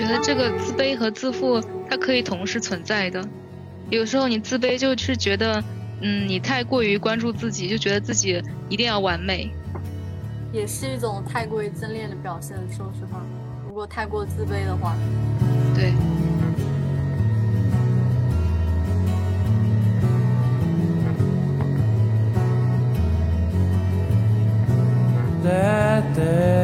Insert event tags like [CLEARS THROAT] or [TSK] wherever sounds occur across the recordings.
我觉得这个自卑和自负它可以同时存在的。有时候你自卑就是觉得，嗯，你太过于关注自己，就觉得自己一定要完美，也是一种太过于自恋的表现。说实话，如果太过自卑的话，对。两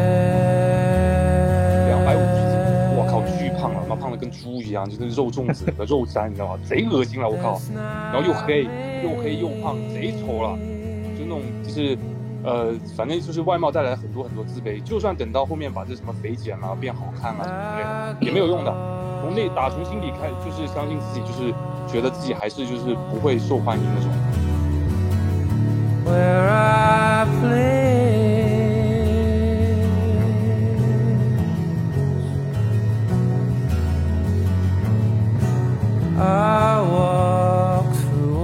猪一样，就是肉粽子和肉山，你知道吗？[LAUGHS] 贼恶心了，我靠！然后又黑，又黑又胖，贼丑了，就那种就是，呃，反正就是外貌带来很多很多自卑。就算等到后面把这什么肥减了，变好看了什么之类的，也没有用的。从内打从心底开，就是相信自己，就是觉得自己还是就是不会受欢迎那种。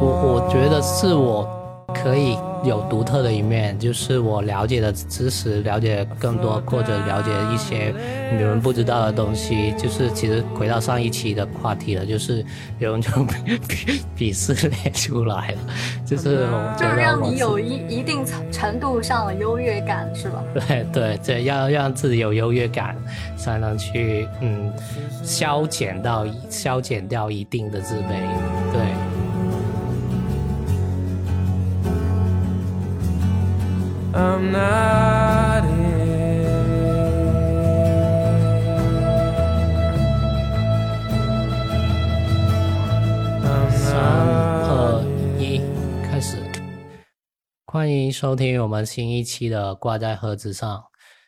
我我觉得是我可以有独特的一面，就是我了解的知识，了解更多或者了解一些你们不知道的东西。就是其实回到上一期的话题了，就是有人就鄙鄙视列出来了，就是 [LAUGHS] 就是让你有一一定程度上的优越感，是吧？[LAUGHS] 对对对，要让自己有优越感，才能去嗯消减到消减掉一定的自卑，I'm not here. 三二一，开始！欢迎收听我们新一期的《挂在盒子上》。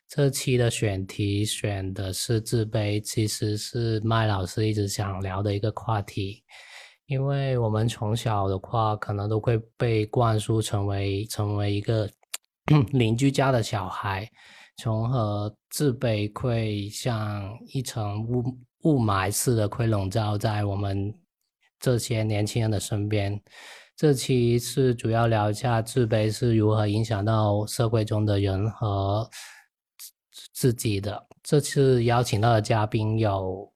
这期的选题选的是自卑，其实是麦老师一直想聊的一个话题。因为我们从小的话，可能都会被灌输成为成为一个。[CLEARS THROAT] 邻居家的小孩，从和自卑会像一层雾雾霾似的，会笼罩在我们这些年轻人的身边。这期是主要聊一下自卑是如何影响到社会中的人和自己的。这次邀请到的嘉宾有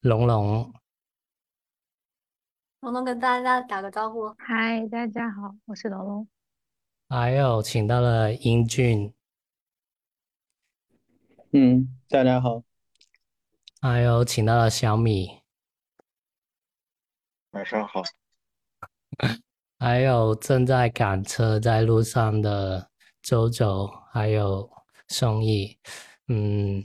龙龙，龙龙跟大家打个招呼，嗨，大家好，我是龙龙。还有请到了英俊，嗯，大家好。还有请到了小米，晚上好。还有正在赶车在路上的周周，还有宋毅，嗯，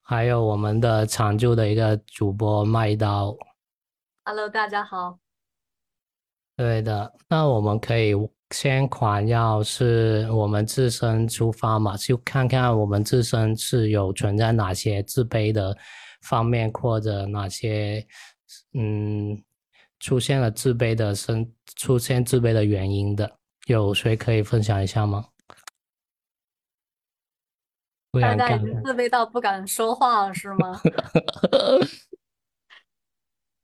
还有我们的常驻的一个主播麦刀。Hello，大家好。对的，那我们可以。先款要是我们自身出发嘛，就看看我们自身是有存在哪些自卑的方面，或者哪些嗯出现了自卑的生出现自卑的原因的，有谁可以分享一下吗？大家已经自卑到不敢说话了是吗？[LAUGHS]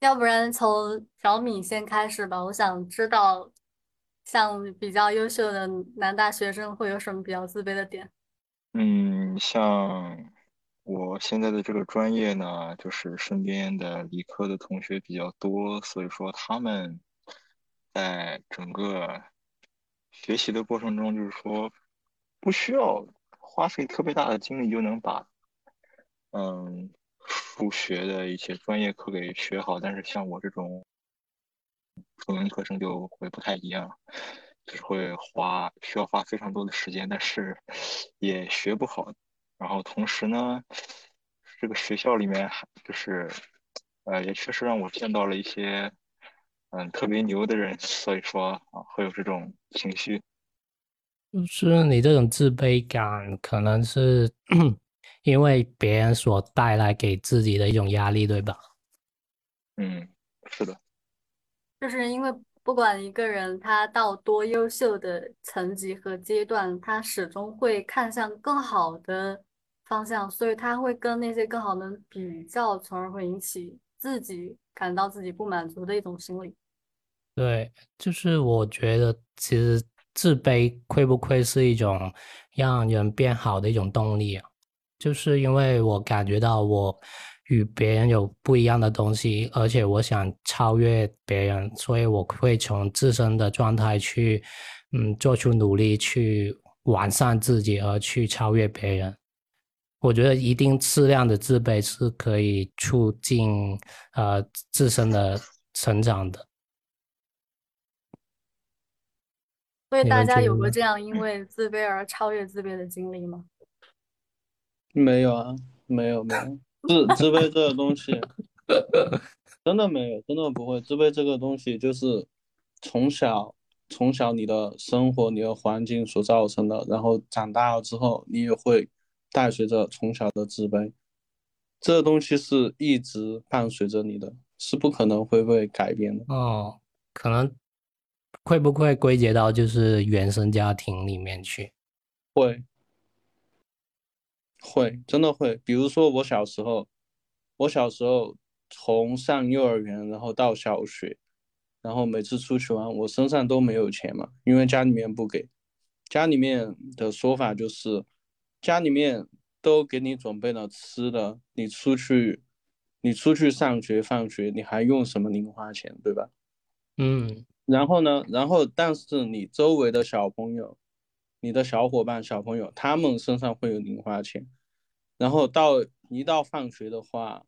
要不然从小米先开始吧，我想知道。像比较优秀的男大学生会有什么比较自卑的点？嗯，像我现在的这个专业呢，就是身边的理科的同学比较多，所以说他们在整个学习的过程中，就是说不需要花费特别大的精力就能把嗯数学的一些专业课给学好，但是像我这种。纯文科生就会不太一样，就是会花需要花非常多的时间，但是也学不好。然后同时呢，这个学校里面还就是，呃，也确实让我见到了一些嗯特别牛的人，所以说啊会有这种情绪。就是你这种自卑感，可能是 [CLEARS THROAT] 因为别人所带来给自己的一种压力，对吧？嗯，是的。就是因为不管一个人他到多优秀的层级和阶段，他始终会看向更好的方向，所以他会跟那些更好的比较，从而会引起自己感到自己不满足的一种心理。对，就是我觉得其实自卑会不会是一种让人变好的一种动力啊？就是因为我感觉到我与别人有不一样的东西，而且我想超越别人，所以我会从自身的状态去，嗯，做出努力去完善自己，而去超越别人。我觉得一定适量的自卑是可以促进呃自身的成长的。所以大家有过这样因为自卑而超越自卑的经历吗？没有啊，没有没有，自自卑这个东西，真的没有，真的不会。自卑这个东西就是从小从小你的生活、你的环境所造成的，然后长大了之后，你也会带随着从小的自卑，这个东西是一直伴随着你的，是不可能会被改变的。哦，可能会不会归结到就是原生家庭里面去？会，会，真的会。比如说我小时候，我小时候从上幼儿园，然后到小学，然后每次出去玩，我身上都没有钱嘛，因为家里面不给。家里面的说法就是，家里面都给你准备了吃的，你出去，你出去上学放学，你还用什么零花钱，对吧？嗯然后呢，然后但是你周围的小朋友，你的小伙伴、小朋友，他们身上会有零花钱，然后到一到放学的话，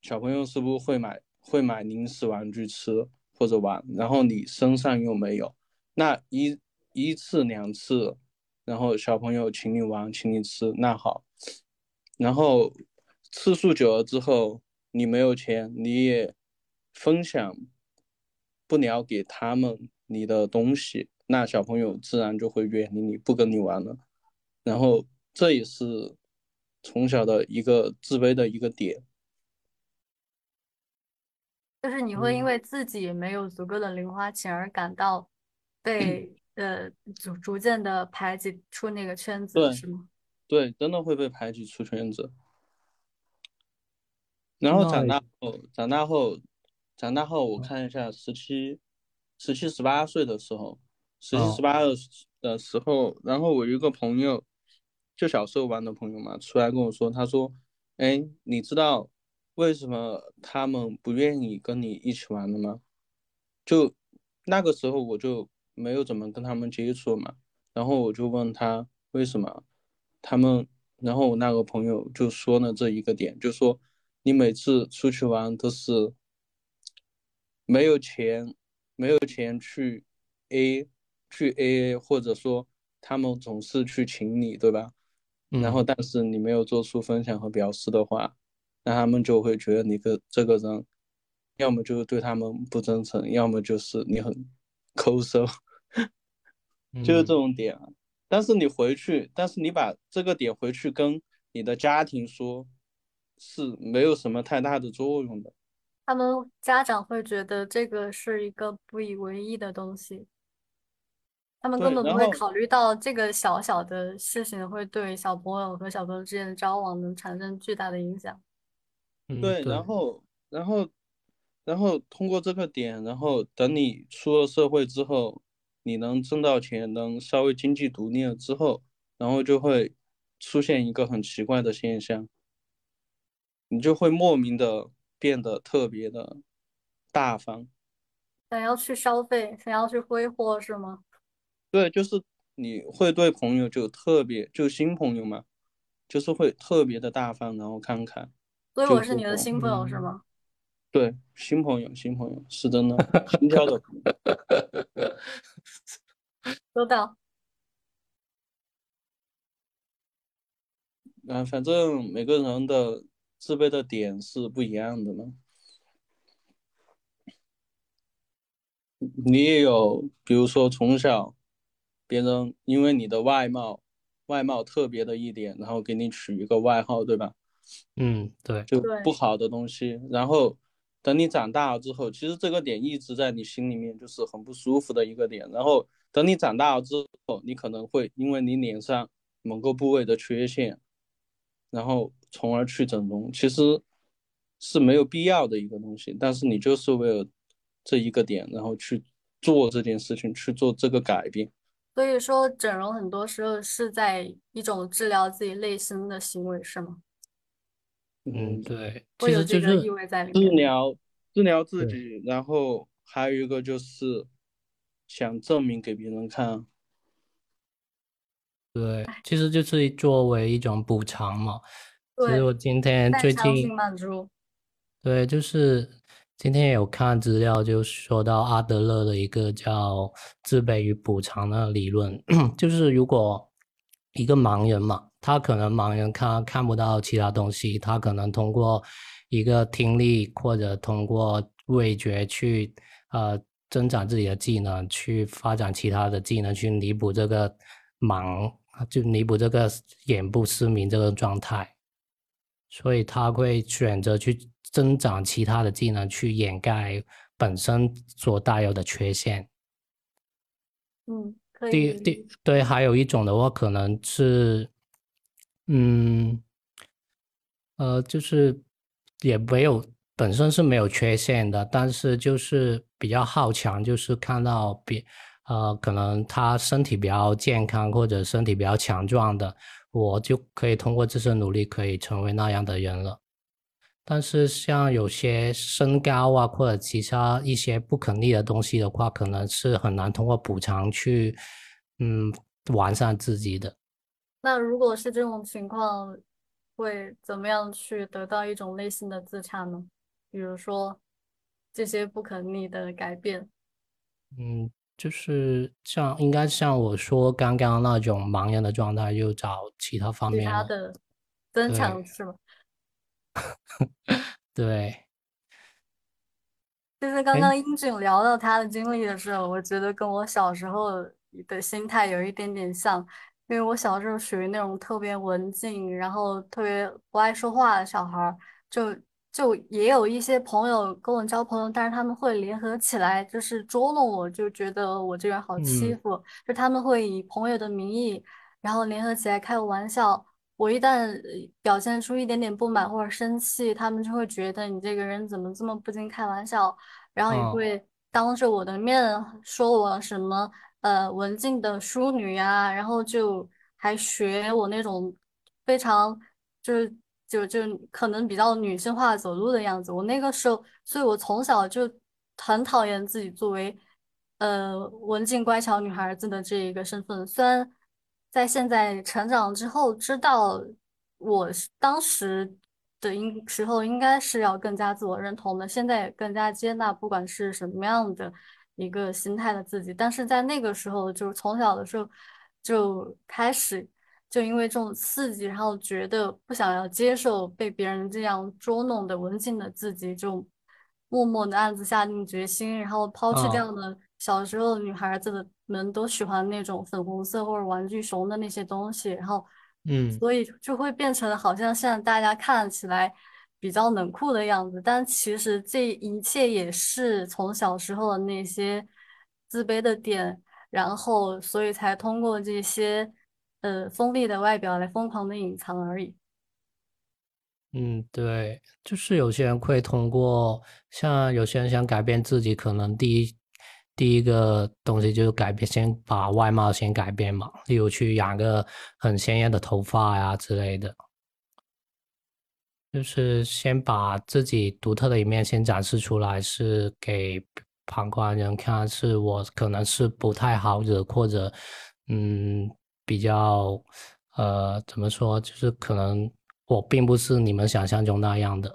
小朋友是不是会买会买零食玩具吃或者玩，然后你身上又没有，那一一次两次，然后小朋友请你玩，请你吃，那好，然后次数久了之后，你没有钱，你也分享不了给他们你的东西，那小朋友自然就会远离你，不跟你玩了。然后这也是从小的一个自卑的一个点。就是你会因嗯为自己没有足够的零花钱而感到被 [CLEARS THROAT] 呃逐逐渐的排挤出那个圈子，是吗？对，真的会被排挤出圈子。然后长大后，长大后，长大后，我看一下，十七、十七、十八岁的时候，十七、哦十八的时候，然后我有一个朋友，就小时候玩的朋友嘛，出来跟我说，他说：“哎，你知道为什么他们不愿意跟你一起玩了吗？”就那个时候我就没有怎么跟他们接触嘛，然后我就问他为什么，他们，然后我那个朋友就说了这一个点，就说你每次出去玩都是没有钱，没有钱去 A 去 AA，或者说他们总是去请你，对吧？然后嗯但是你没有做出分享和表示的话，那他们就会觉得你个这个人，要么就是对他们不真诚，要么就是你很抠搜，[LAUGHS] 就是这嗯种点啊。但是你回去，但是你把这个点回去跟你的家庭说，是没有什么太大的作用的。他们家长会觉得这个是一个不以为意的东西，他们根本不会考虑到这个小小的事情会对小朋友和小朋友之间的交往能产生巨大的影响。嗯对，然后，然后，然后通过这个点，然后等你出了社会之后，你能挣到钱，能稍微经济独立了之后，然后就会出现一个很奇怪的现象，你就会莫名的变得特别的大方。想要去消费，想要去挥霍，是吗？对，就是你会对朋友就特别，就新朋友嘛，就是会特别的大方，然后慷慨。所以我是你的新朋友，是嗯吗？对，新朋友，新朋友是真的，[LAUGHS] 新交的。[LAUGHS] 收到。啊，反正每个人的自卑的点是不一样的嘛。你也有，比如说从小别人因为你的外貌，外貌特别的一点，然后给你取一个外号，对吧？嗯，对，就不好的东西，然后等你长大了之后，其实这个点一直在你心里面就是很不舒服的一个点。然后等你长大了之后，你可能会因为你脸上某个部位的缺陷，然后从而去整容，其实是没有必要的一个东西。但是你就是为了这一个点，然后去做这件事情，去做这个改变。所以说，整容很多时候是在一种治疗自己内心的行为，是吗？嗯，对，其会有实就是这个意味在里治面。疗治疗自对己，然后还有一个就是想证明给别人看。对，其实就是作为一种补偿嘛。其实对我今天最近性满足。对，就是今天有看资料，就说到阿德勒的一个叫自卑与补偿的理论，[CLEARS THROAT] 就是如果一个盲人嘛，他可能盲人看看不到其他东西，他可能通过一个听力或者通过味觉去呃增长自己的技能，去发展其他的技能，去弥补这个盲，就弥补这个眼部失明这个状态。所以他会选择去增长其他的技能，去掩盖本身所带有的缺陷。嗯，可第以。第对，还有一种的话，可能是，嗯，呃，就是也没有本身是没有缺陷的，但是就是比较好强，就是看到比呃，可能他身体比较健康或者身体比较强壮的，我就可以通过自身努力可以成为那样的人了。但是像有些身高啊，或者其他一些不可逆的东西的话，可能是很难通过补偿去，嗯，完善自己的。那如果是这种情况，会怎么样去得到一种类型的自洽呢？比如说这些不可逆的改变。嗯，就是像应该像我说刚刚那种盲人的状态，又找其他方其面了。他的增强是吗？[LAUGHS] 对，就是刚哎刚英俊聊到他的经历的时候，我觉得跟我小时候的心态有一点点像，因为我小时候属于那种特别文静，然后特别不爱说话的小孩儿，就就也有一些朋友跟我交朋友，但是他们会联合起来，就是捉弄我，就觉得我这个人好欺嗯。负，就他们会以朋友的名义，然后联合起来开我玩笑。我一旦呃表现出一点点不满或者生气，他们就会觉得你这个人怎么这么不经开玩笑，然后也哦会当着我的面说我什么呃文静的淑女呀、然后就还学我那种非常就是就就可能比较女性化走路的样子。我那个时候，所以我从小就很讨厌自己作为呃文静乖巧女孩子的这一个身份。虽然在现在成长之后，知道我当时的应时候应该是要更加自我认同的，现在也更加接纳不管是什么样的一个心态的自己。但是在那个时候，就是从小的时候就开始。就因为这种刺激，然后觉得不想要接受被别人这样捉弄的文静的自己，就默默的暗自下定决心，然后抛弃啊掉了小时候女孩子的们都喜欢那种粉红色或者玩具熊的那些东西，然后嗯所以就会变成好像现在大家看起来比较冷酷的样子，但其实这一切也是从小时候的那些自卑的点。然后所以才通过这些呃锋利的外表来疯狂的隐藏而已。嗯，对，就是有些人会通过，像有些人想改变自己，可能第一第一个东西就是改变，先把外貌先改变嘛，例如去染个很鲜艳的头发呀之类的，就是先把自己独特的一面先展示出来，是给旁观人看，是我可能是不太好惹，或者嗯比较呃怎么说，就是可能我并不是你们想象中那样的。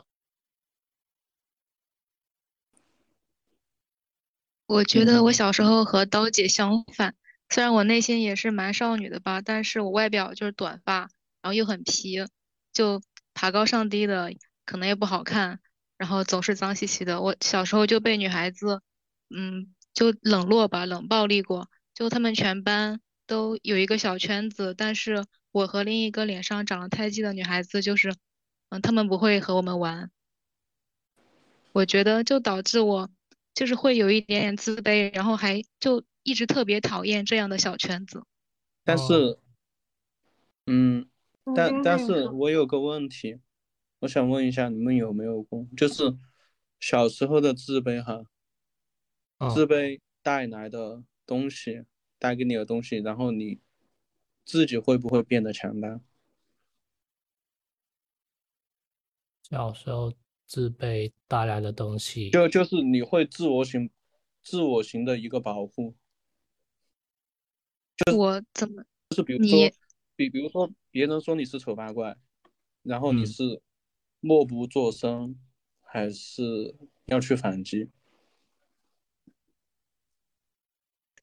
我觉得我小时候和刀姐相反，虽然我内心也是蛮少女的吧，但是我外表就是短发，然后又很皮，就爬高上低的，可能也不好看，然后总是脏兮兮的。我小时候就被女孩子，嗯，就冷落吧，冷暴力过。就他们全班都有一个小圈子，但是我和另一个脸上长了胎记的女孩子，就是，嗯，他们不会和我们玩。我觉得就导致我就是会有一点点自卑，然后还就一直特别讨厌这样的小圈子。但哦是，嗯，嗯但但是我有个问题，我想问一下你们有没有过，就是小时候的自卑哈，哦自卑带来的东西，带给你的东西，然后你自己会不会变得强大？小时候自备带来的东西，就就是你会自我型、自我型的一个保护。我怎么？就是比如说，比比如说别人说你是丑八怪，然后你是默不作声，还是要去反击？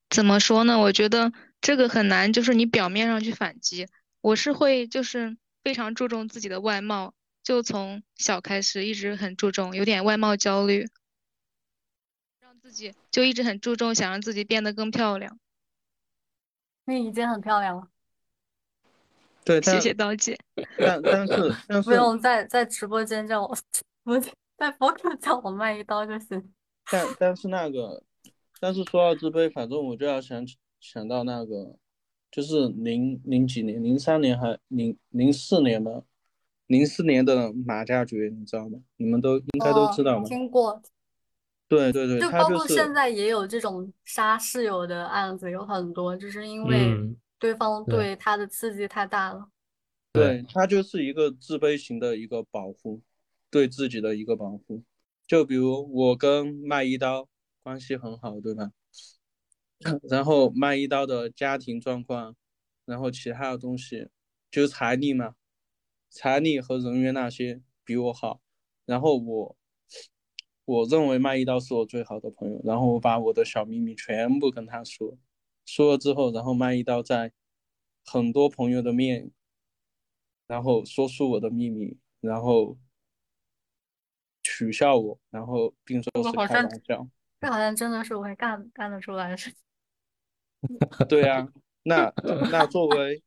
怎么说呢？我觉得这个很难，就是你表面上去反击。我是会就是非常注重自己的外貌，就从小开始一直很注重，有点外貌焦虑，让自己就一直很注重，想让自己变得更漂亮。你已经很漂亮了。对，谢谢刀姐。[LAUGHS] 但但是但是不用在在直播间叫我，不在博客叫我卖一刀就行。但但是那个，但是说到自卑，反正我就要想想到那个，就是零零几年，零三年还零零四年吧，零四年的马加爵，你知道吗？你们都应该都知道吗？听过。对对对，就包括现在也有这种杀室友的案子，有很多，就是因为对方对他的刺激太大了。对他就是一个自卑型的一个保护，对自己的一个保护。就比如我跟卖一刀关系很好，对吧？[COUGHS] 然后卖一刀的家庭状况，然后其他的东西，就是财力嘛，财力和人员那些比我好，然后我。我认为卖一刀是我最好的朋友，然后我把我的小秘密全部跟他说，说了之后，然后卖一刀在很多朋友的面，然后说出我的秘密，然后取笑我，然后并说是开玩笑。这好像真的是我会干干得出来的事情。[LAUGHS] 对啊，那那作为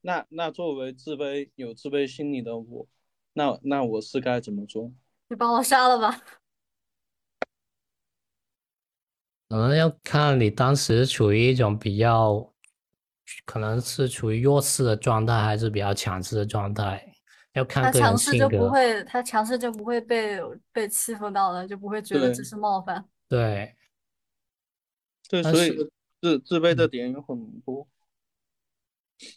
那那作为自卑有自卑心理的我，那那我是该怎么做？你把我杀了吧。可能要看你当时处于一种比较，可能是处于弱势的状态，还是比较强势的状态，要看个人性格。他强势就不会，他强势就不会被被欺负到了，就不会觉得这是冒犯。对，对，所以自自卑的点有很多。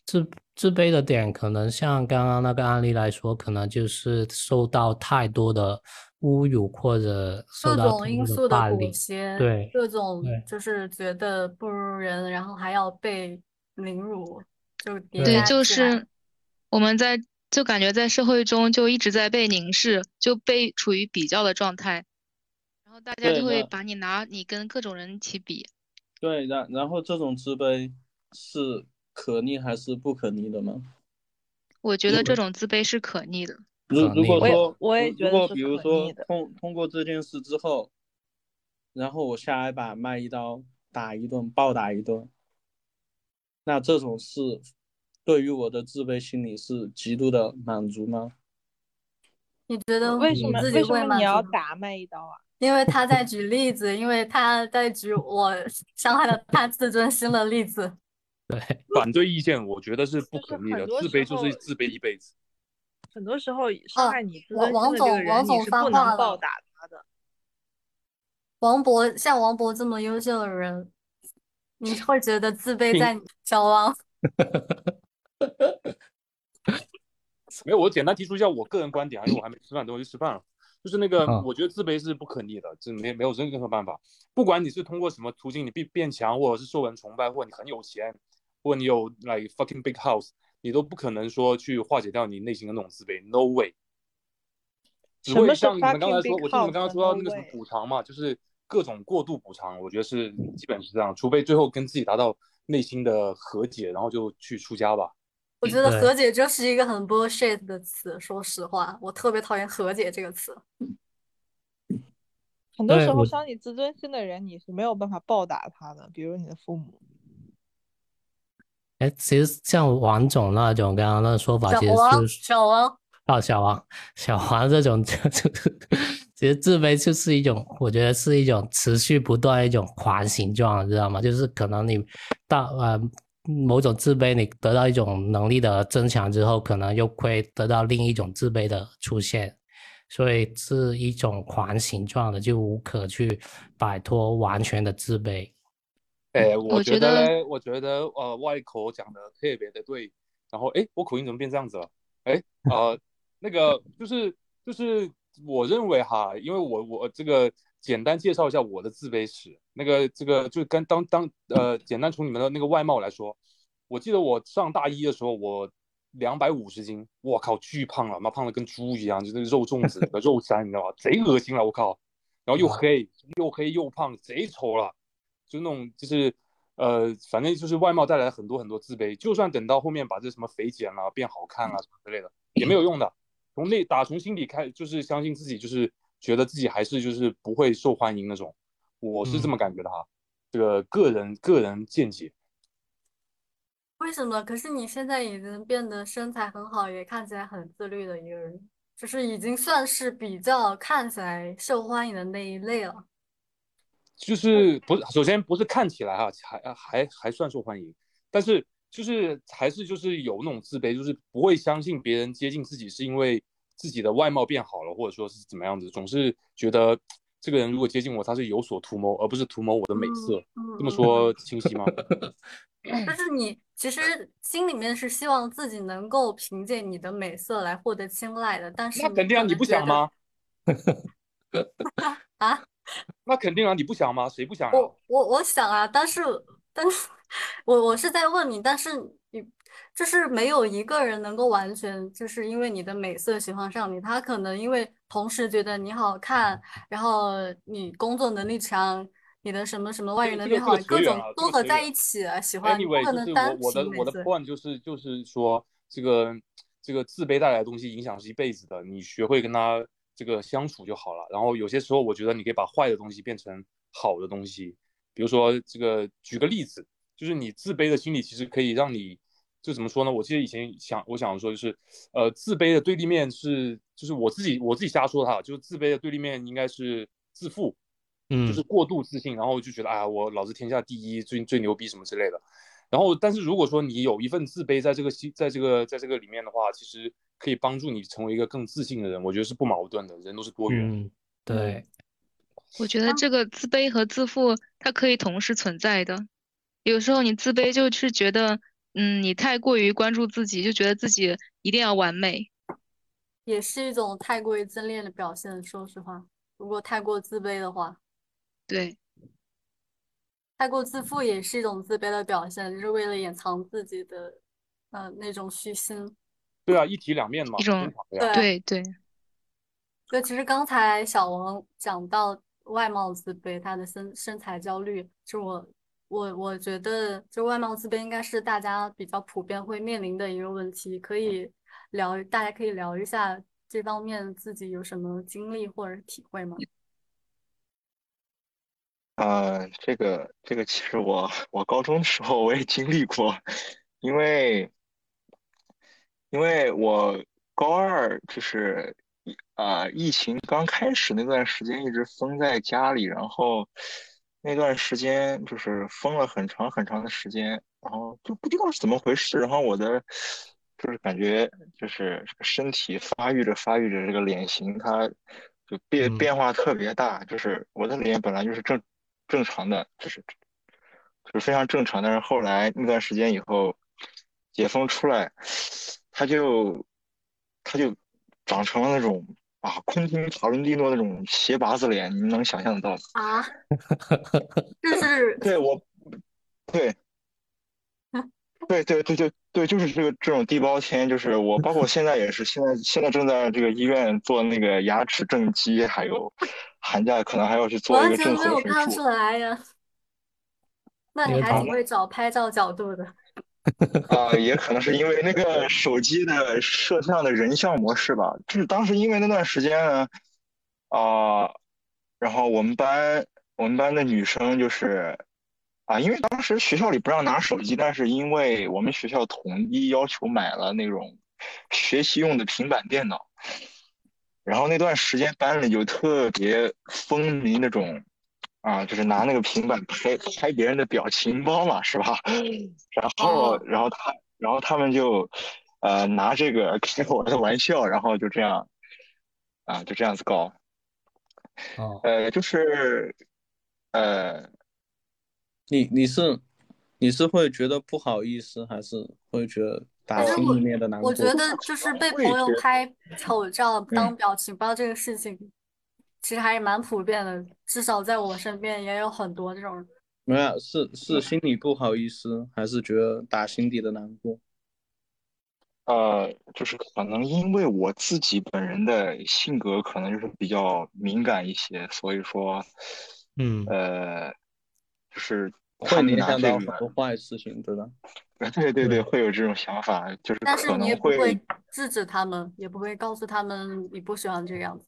自自卑的点，可能像刚刚那个案例来说，可能就是受到太多的。侮辱或者各种因素的裹挟，对各种就是觉得不如人，然后还要被凌辱，就对，就是我们在就感觉在社会中就一直在被凝视，就被处于比较的状态，然后大家就会把你拿你跟各种人一起比。对，然然后这种自卑是可逆还是不可逆的吗？我觉得这种自卑是可逆的。如如果说，我也觉得如果比如说通通过这件事之后，然后我下来把卖一刀打一顿，暴打一顿，那这种事对于我的自卑心理是极度的满足吗？你觉得为什么为什么你要打卖一刀啊？因为他在举例子，因为他在举我伤害了他自尊心的例子。对，[LAUGHS] 反对意见，我觉得是不可逆的，自卑就是自卑一辈子。很多时候伤害你自尊心的这个人，你是不能报答他的。王博像王博这么优秀的人，你会觉得自卑在小王？[LAUGHS] 没有，我简单提出一下我个人观点啊，因为我还没吃饭，等我去吃饭了。就是那个，我觉得自卑是不可逆的，这没没有任何办法。不管你是通过什么途径，你变变强，或者是受人崇拜，或者你很有钱，或者你有 like fucking big house。你都不可能说去化解掉你内心的那种自卑，no way。只会像你们刚才说，我听你们刚刚说到那个什么补偿嘛，就是各种过度补偿，我觉得是基本是这样，除非最后跟自己达到内心的和解，然后就去出家吧。我觉得和解就是一个很 bullshit 的词，说实话，我特别讨厌和解这个词。很多时候伤你自尊心的人，你是没有办法报答他的，比如你的父母。哎，其实像王总那种刚刚那个说法，其实是小王哦，小王小王这种就就其实自卑就是一种，我觉得是一种持续不断一种环形状，知道吗？就是可能你到呃某种自卑，你得到一种能力的增强之后，可能又会得到另一种自卑的出现，所以是一种环形状的，就无可去摆脱完全的自卑。哎，我觉得，我觉得，呃，外口讲的特别的对。然后，哎，我口音怎么变这样子了？哎，呃，那个就是就是我认为哈，因为我我这个简单介绍一下我的自卑史，那个这个就跟当当呃，简单从你们的那个外貌来说，我记得我上大一的时候，我两百五十斤，我靠，巨胖了，妈胖的跟猪一样，就是肉粽子的 [LAUGHS] 肉山，你知道吧？贼恶心了，我靠，然后又黑又黑又胖，贼丑了，就那种就是呃，反正就是外貌带来很多很多自卑，就算等到后面把这什么肥减了，变好看了什么之类的，也没有用的。从内打从心底开，就是相信自己，就是觉得自己还是就是不会受欢迎那种，我是这么感觉的哈，这个个人个人见解。为什么？可是你现在已经变得身材很好，也看起来很自律的一个人，就是已经算是比较看起来受欢迎的那一类了。就是不是，首先不是看起来哈，还还还算受欢迎，但是。就是还是就是有那种自卑，就是不会相信别人接近自己是因为自己的外貌变好了，或者说是怎么样子，总是觉得这个人如果接近我，他是有所图谋，而不是图谋我的美色。这么说清晰吗？[LAUGHS] 就是你其实心里面是希望自己能够凭借你的美色来获得青睐的，但是那肯定啊，你不想吗？[LAUGHS] 啊？[LAUGHS] 那肯定啊，你不想吗？谁不想啊？我我我想啊，但是但是。我我是在问你，但是你就是没有一个人能够完全就是因为你的美色喜欢上你，他可能因为同时觉得你好看，然后你工作能力强，你的什么什么外语能力好，各种综合在一起喜欢你，不可能单我的我的 point 就是就是说这个这个自卑带来的东西影响是一辈子的，你学会跟他这个相处就好了。然后有些时候我觉得你可以把坏的东西变成好的东西，比如说这个举个例子。就是你自卑的心理，其实可以让你，就怎么说呢？我记得以前想，我想说，就是，呃，自卑的对立面是，就是我自己我自己瞎说哈，就是自卑的对立面应该是自负，嗯，就是过度自信，然后就觉得，哎，我老子天下第一，最最牛逼什么之类的。然后，但是如果说你有一份自卑在这个心，在这个在这个里面的话，其实可以帮助你成为一个更自信的人。我觉得是不矛盾的，人都是多元。嗯，对。我觉得这个自卑和自负它可以同时存在的。有时候你自卑，就是觉得，嗯，你太过于关注自己，就觉得自己一定要完美，也是一种太过于自恋的表现。说实话，如果太过自卑的话，对，太过自负也是一种自卑的表现，就是为了掩藏自己的，呃，那种虚心。对啊，一体两面嘛，一种对对。对，其实刚才小王讲到外貌自卑，他的身身材焦虑，就我。我我觉得，就外貌自卑应该是大家比较普遍会面临的一个问题，可以聊，大家可以聊一下这方面自己有什么经历或者体会吗？呃，这个这个其实我我高中的时候我也经历过，因为因为我高二就是啊疫情刚开始那段时间一直封在家里，然后。那段时间就是封了很长很长的时间，然后就不知道是怎么回事，然后我的就是感觉就是这个身体发育着发育着，这个脸型它就变变化特别大，就是我的脸本来就是正正常的，就是就是非常正常，但是后来那段时间以后解封出来，它就他就长成了那种。啊，昆汀·塔伦蒂诺那种斜拔子脸，你能想象得到吗？啊，[LAUGHS] 就是对我，[LAUGHS] 对，对对对对对，就是这个这种地包天，就是我，包括现在也是，现在现在正在这个医院做那个牙齿正畸，还有 [LAUGHS] 寒假可能还要去做一个正颌手术。完全没有看出来呀，那你还挺会找拍照角度的。[LAUGHS] 啊，也可能是因为那个手机的摄像的人像模式吧。就是当时因为那段时间呢，啊，然后我们班我们班的女生就是啊，因为当时学校里不让拿手机，但是因为我们学校统一要求买了那种学习用的平板电脑，然后那段时间班里就特别风靡那种。啊，就是拿那个平板拍拍别人的表情包嘛，是吧？然后，然后他，然后他们就，呃，拿这个开我的玩笑，然后就这样，啊，就这样子搞。哦。呃，就是，呃，你你是你是会觉得不好意思，还是会觉得打心里面的难过。我觉得就是被朋友拍丑照当表情包这个事情，其实还是蛮普遍的，至少在我身边也有很多这种。没有，是是心里不好意思，还是觉得打心底的难过？呃，就是可能因为我自己本人的性格可能就是比较敏感一些，所以说，嗯，呃，就是会联想到很多坏事情，对吧？[LAUGHS] 对对对，会有这种想法，就是但是你也可能不会制止他们，也不会告诉他们你不喜欢这个样子。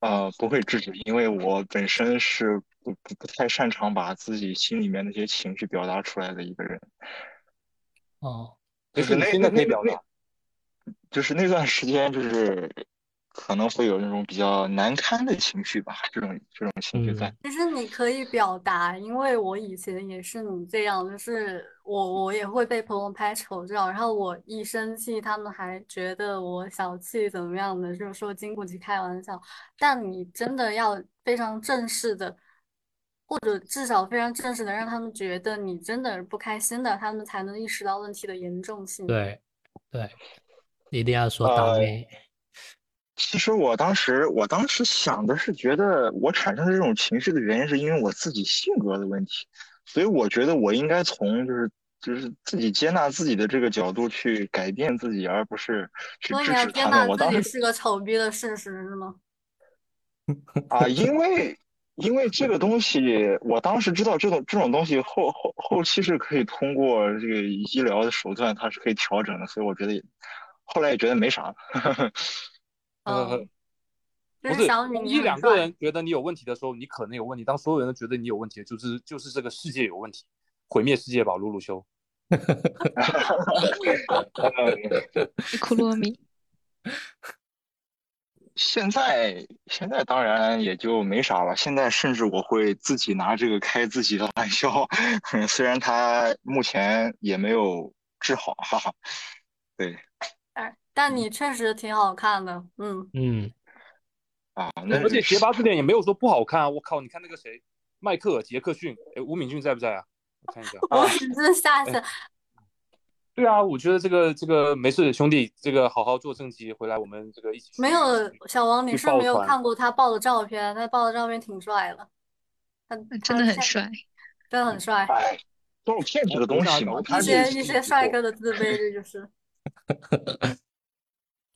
呃，不会制止，因为我本身是不不不太擅长把自己心里面那些情绪表达出来的一个人。哦，就是那那那表达，就是那段时间，就是可能会有那种比较难堪的情绪吧，这种这种情绪在。嗯其实你可以表达，因为我以前也是你这样，就是我我也会被朋友拍丑照，然后我一生气，他们还觉得我小气怎么样的，就是说经不起开玩笑。但你真的要非常正式的，或者至少非常正式的让他们觉得你真的是不开心的，他们才能意识到问题的严重性。对对，一定要说当呃面。其实我当时，我当时想的是，觉得我产生这种情绪的原因是因为我自己性格的问题，所以我觉得我应该从就是就是自己接纳自己的这个角度去改变自己，而不是去所以你要制止他们。我接纳自当时己是个丑逼的事实，是吗？[LAUGHS] 啊，因为因为这个东西，我当时知道这种这种东西后后后期是可以通过这个医疗的手段，它是可以调整的，所以我觉得也后来也觉得没啥。呃 [LAUGHS] 嗯，，就不是一两个人觉得你有问题的时候，你可能有问题；当所有人都觉得你有问题，就是就是这个世界有问题，毁灭世界吧，鲁鲁修。[LAUGHS] 库洛米，[LAUGHS] 现在现在当然也就没啥了，现在甚至我会自己拿这个开自己的玩笑，[LAUGHS] 虽然他目前也没有治好，哈哈。对但但你确实挺好看的，嗯，嗯，啊，那而且结巴字典也没有说不好看啊！我靠，你看那个谁，迈克尔·杰克逊，哎，吴敏俊在不在啊？我看一下。[LAUGHS] 我只是下下，对啊，我觉得这个这个没事，兄弟，这个好好做正题，回来我们这个一起没有小王，你是没有看过他爆的照片，他爆的照片挺帅的，他真的很帅。真的很帅，哎，照片这个东西嘛，它一些一些帅哥的自卑，这就是。[LAUGHS]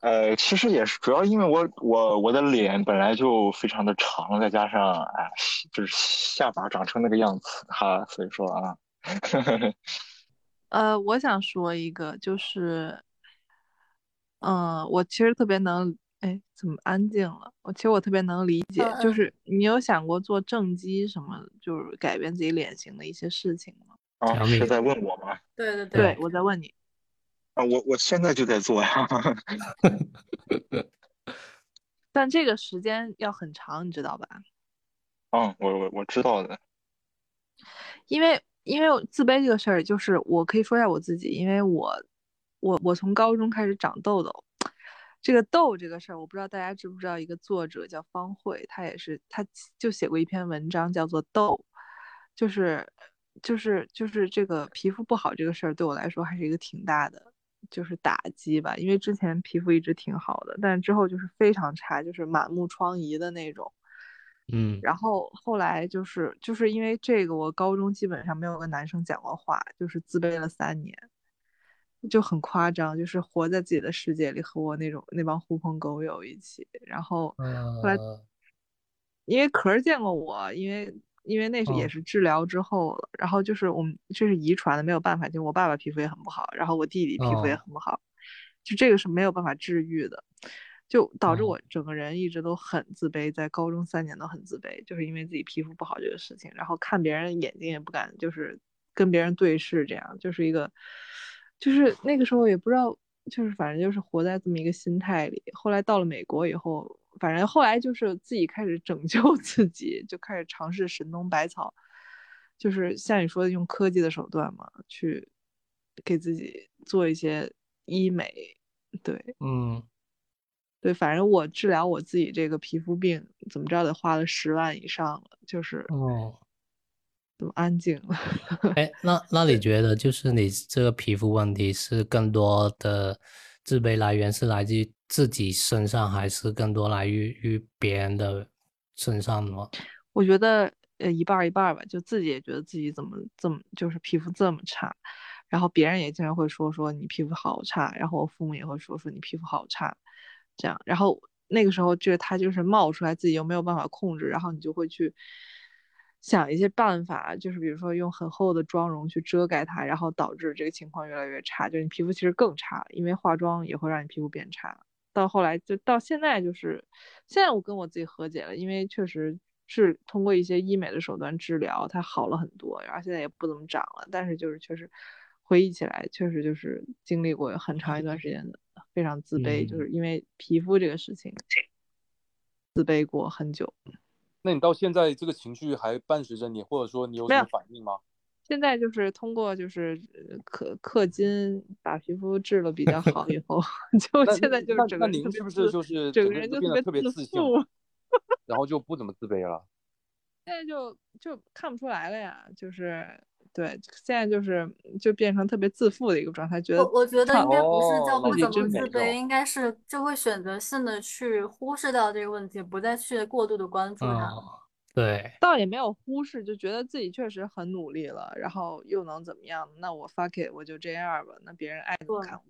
呃，其实也是主要因为我我我的脸本来就非常的长，再加上哎，就是下巴长成那个样子哈，所以说啊，[LAUGHS] 呃，我想说一个，就是，嗯，我其实特别能，哎，怎么安静了？我其实我特别能理解，就是你有想过做正畸什么，就是改变自己脸型的一些事情吗？啊是在问我吗？对对对，我在问你。啊，我我现在就在做呀。[LAUGHS] 但这个时间要很长，你知道吧？嗯，我我我知道的。因为因为自卑这个事儿，就是我可以说一下我自己，因为我我我从高中开始长痘痘，这个痘这个事儿，我不知道大家知不知道，一个作者叫方慧，他也是他就写过一篇文章叫做《痘》，就是就是就是这个皮肤不好这个事儿对我来说还是一个挺大的就是打击吧，因为之前皮肤一直挺好的，但之后就是非常差，就是满目疮痍的那种。嗯，然后后来就是就是因为这个，我高中基本上没有跟男生讲过话，就是自卑了三年，就很夸张，就是活在自己的世界里，和我那种那帮狐朋狗友一起。然后后来呃，因为壳儿见过我，因为因为那是也嗯。是治疗之后了，然后就是我们这是遗传的，没有办法，就我爸爸皮肤也很不好，然后我弟弟皮肤也哦很不好，就这个是没有办法治愈的，就导致哦我整个人一直都很自卑，在高中三年都很自卑，就是因为自己皮肤不好这个事情，然后看别人眼睛也不敢，就是跟别人对视，这样就是一个，就是那个时候也不知道，就是反正就是活在这么一个心态里。后来到了美国以后，反正后来就是自己开始拯救 [LAUGHS] 自己，就开始尝试神农百草，就是像你说的用科技的手段嘛，去给自己做一些医美，对。嗯，对，反正我治疗我自己这个皮肤病，怎么着得花了十万以上了，就是，哦，怎么安静了？[LAUGHS] 哎，那那你觉得就是你这个皮肤问题是更多的自卑来源是来自于自己身上，还是更多来于于别人的身上呢？我觉得呃一半儿一半儿吧，就自己也觉得自己怎么这么就是皮肤这么差，然后别人也经常会说说你皮肤好差，然后我父母也会说说你皮肤好差，这样，然后那个时候就是他就是冒出来自己又没有办法控制，然后你就会去想一些办法，就是比如说用很厚的妆容去遮盖它，然后导致这个情况越来越差，就是你皮肤其实更差了，因为化妆也会让你皮肤变差。到后来就到现在就是，现在我跟我自己和解了，因为确实是通过一些医美的手段治疗，它好了很多，然后现在也不怎么长了。但是就是确实回忆起来，确实就是经历过很长一段时间的非常自卑，就嗯是因为皮肤这个事情自卑过很久。那你到现在这个情绪还伴随着你，或者说你有什么反应吗？现在就是通过就是呃氪氪金把皮肤治了比较好以后，[LAUGHS] 就现在就是整个人是不是就是整个人就变得特别自特别自信，[LAUGHS] 然后就不怎么自卑了？现在就就看不出来了呀，就是对，现在就是就变成特别自负的一个状态，觉得我我觉得应该不是叫不怎么自卑，有应该是就会选择性的去忽视掉这个问题，不再去过度的关注它。嗯，对，倒也没有忽视，就觉得自己确实很努力了，然后又能怎么样？那我 fuck it，我就这样吧，那别人爱怎么对看我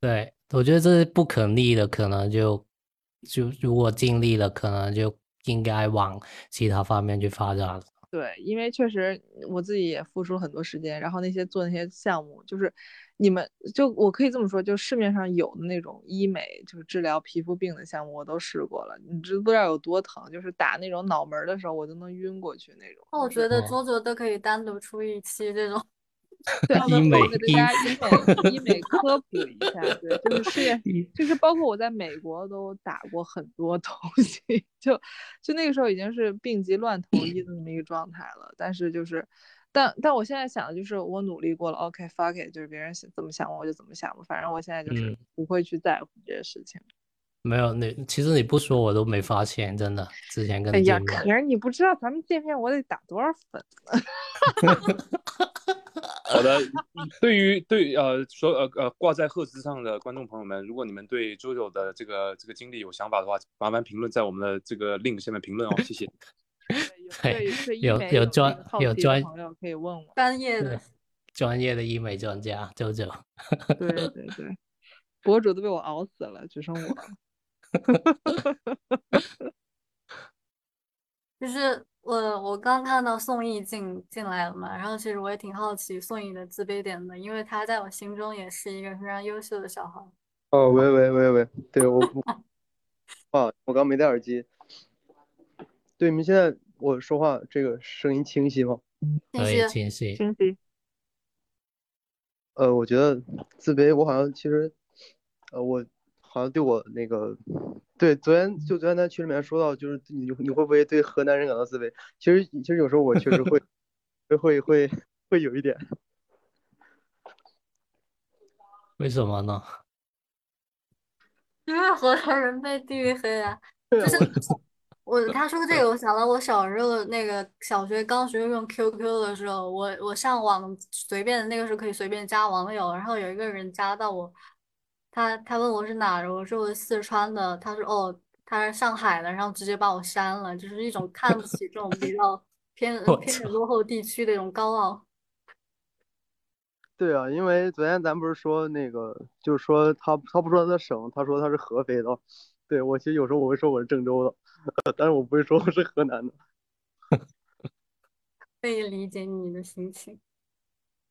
对，我觉得这是不可逆的，可能就就如果尽力了，可能就应该往其他方面去发展了。对，因为确实我自己也付出了很多时间，然后那些做那些项目，就是你们就我可以这么说，就市面上有的那种医美，就是治疗皮肤病的项目，我都试过了，你知不知道有多疼？就是打那种脑门儿的时候，我都能晕过去那种。那我觉得哦周周都可以单独出一期这种，[LAUGHS] 对，医美我给大家医美 [LAUGHS] 医美科普一下，对，就是市面，就是包括我在美国都打过很多东西，就就那个时候已经是病急乱投医的那么一个状态了。但是就是，但但我现在想的就是我努力过了，OK fuck it，就是别人想怎么想我就怎么想吧，反正我现在就是嗯不会去在乎这些事情。没有你，其实你不说我都没发现，真的。之前跟哎呀，可是你不知道咱们见面我得打多少粉。[LAUGHS] 好的，对于对呃说呃呃挂在赫兹上的观众朋友们，如果你们对周周的这个这个经历有想法的话，麻烦评论在我们的这个 link 下面评论哦，谢谢。[LAUGHS] 对，有对有专有专朋友可以问我。专业的。专业的医美专家周周。对对对，[LAUGHS] 博主都被我熬死了，只剩我。[LAUGHS] 就是我我刚看到宋轶进进来了嘛，然后其实我也挺好奇宋轶的自卑点的，因为他在我心中也是一个非常优秀的小孩。哦，喂喂喂喂，对我不，啊，[LAUGHS] 我刚没戴耳机。对，你们现在我说话这个声音清晰吗？可以清晰。清晰。呃，我觉得自卑，我好像其实，呃，我好像对我那个，对，昨天就昨天在群里面说到，就是你你会不会对河南人感到自卑？其实其实有时候我确实会，[LAUGHS] 会会会有一点。[LAUGHS] 为什么呢？[LAUGHS] 因为河南人被地域黑啊，就是我他说这个，我想到我小时候那个小学刚学会用 QQ 的时候，我我上网随便那个时候可以随便加网友，然后有一个人加到我，他他问我是哪儿的，我说我是四川的，他说哦他是上海的，然后直接把我删了，就是一种看不起这种比较 [LAUGHS] 偏我偏远落后地区的一种高傲。[LAUGHS] 对啊，因为昨天咱不是说那个，就是说他他不说他的省，他说他是合肥的。对，我其实有时候我会说我是郑州的，[LAUGHS] 但是我不会说我是河南的。可以理解你的心情。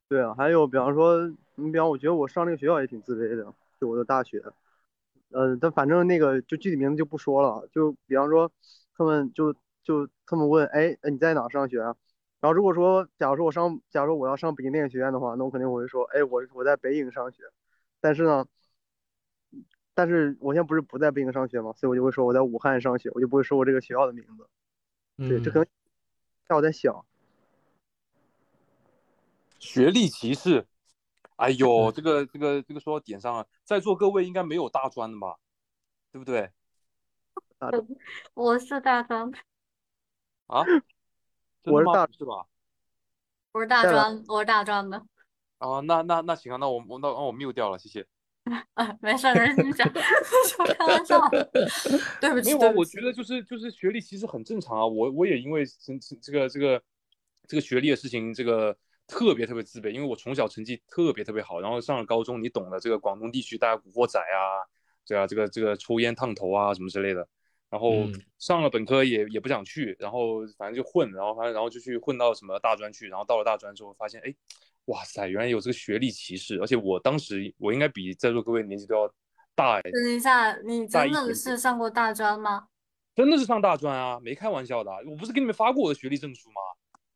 对啊，还有比方说，你比方我觉得我上那个学校也挺自卑的，就我的大学。呃，但反正那个就具体名字就不说了，就比方说他们就就他们问，哎，你在哪上学啊？然后如果说，假如说我上，假如说我要上北京电影学院的话，那我肯定我会说，哎，我我在北影上学。但是呢，但是我现在不是不在北影上学嘛，所以我就会说我在武汉上学，我就不会说我这个学校的名字。对，这可能让我在想，学历歧视，哎呦，这个这个这个说到点上了，在座各位应该没有大专的吧？对不对？[LAUGHS] 我是大专，啊？我是大不是吧？我是大专，我是大专的。啊，那那那行啊，那我我那那我 mute 掉了，谢谢。啊，[LAUGHS] 没事儿，没事，你讲，[LAUGHS] 开玩笑的。对不起，没有啊，对不起。我觉得就是就是学历其实很正常啊，我我也因为这这个这个这个学历的事情，这个特别特别自卑，因为我从小成绩特别特别好，然后上了高中，你懂的，这个广东地区大家古惑仔啊，对啊这个这个抽烟烫头啊什么之类的，然后嗯上了本科也也不想去，然后反正就混，然后反正然后就去混到什么大专去，然后到了大专之后发现，哎，哇塞，原来有这个学历歧视，而且我当时我应该比在座各位年纪都要大哎，等一下，你真的是上过大专吗？真的是上大专啊，没开玩笑的啊，我不是给你们发过我的学历证书吗？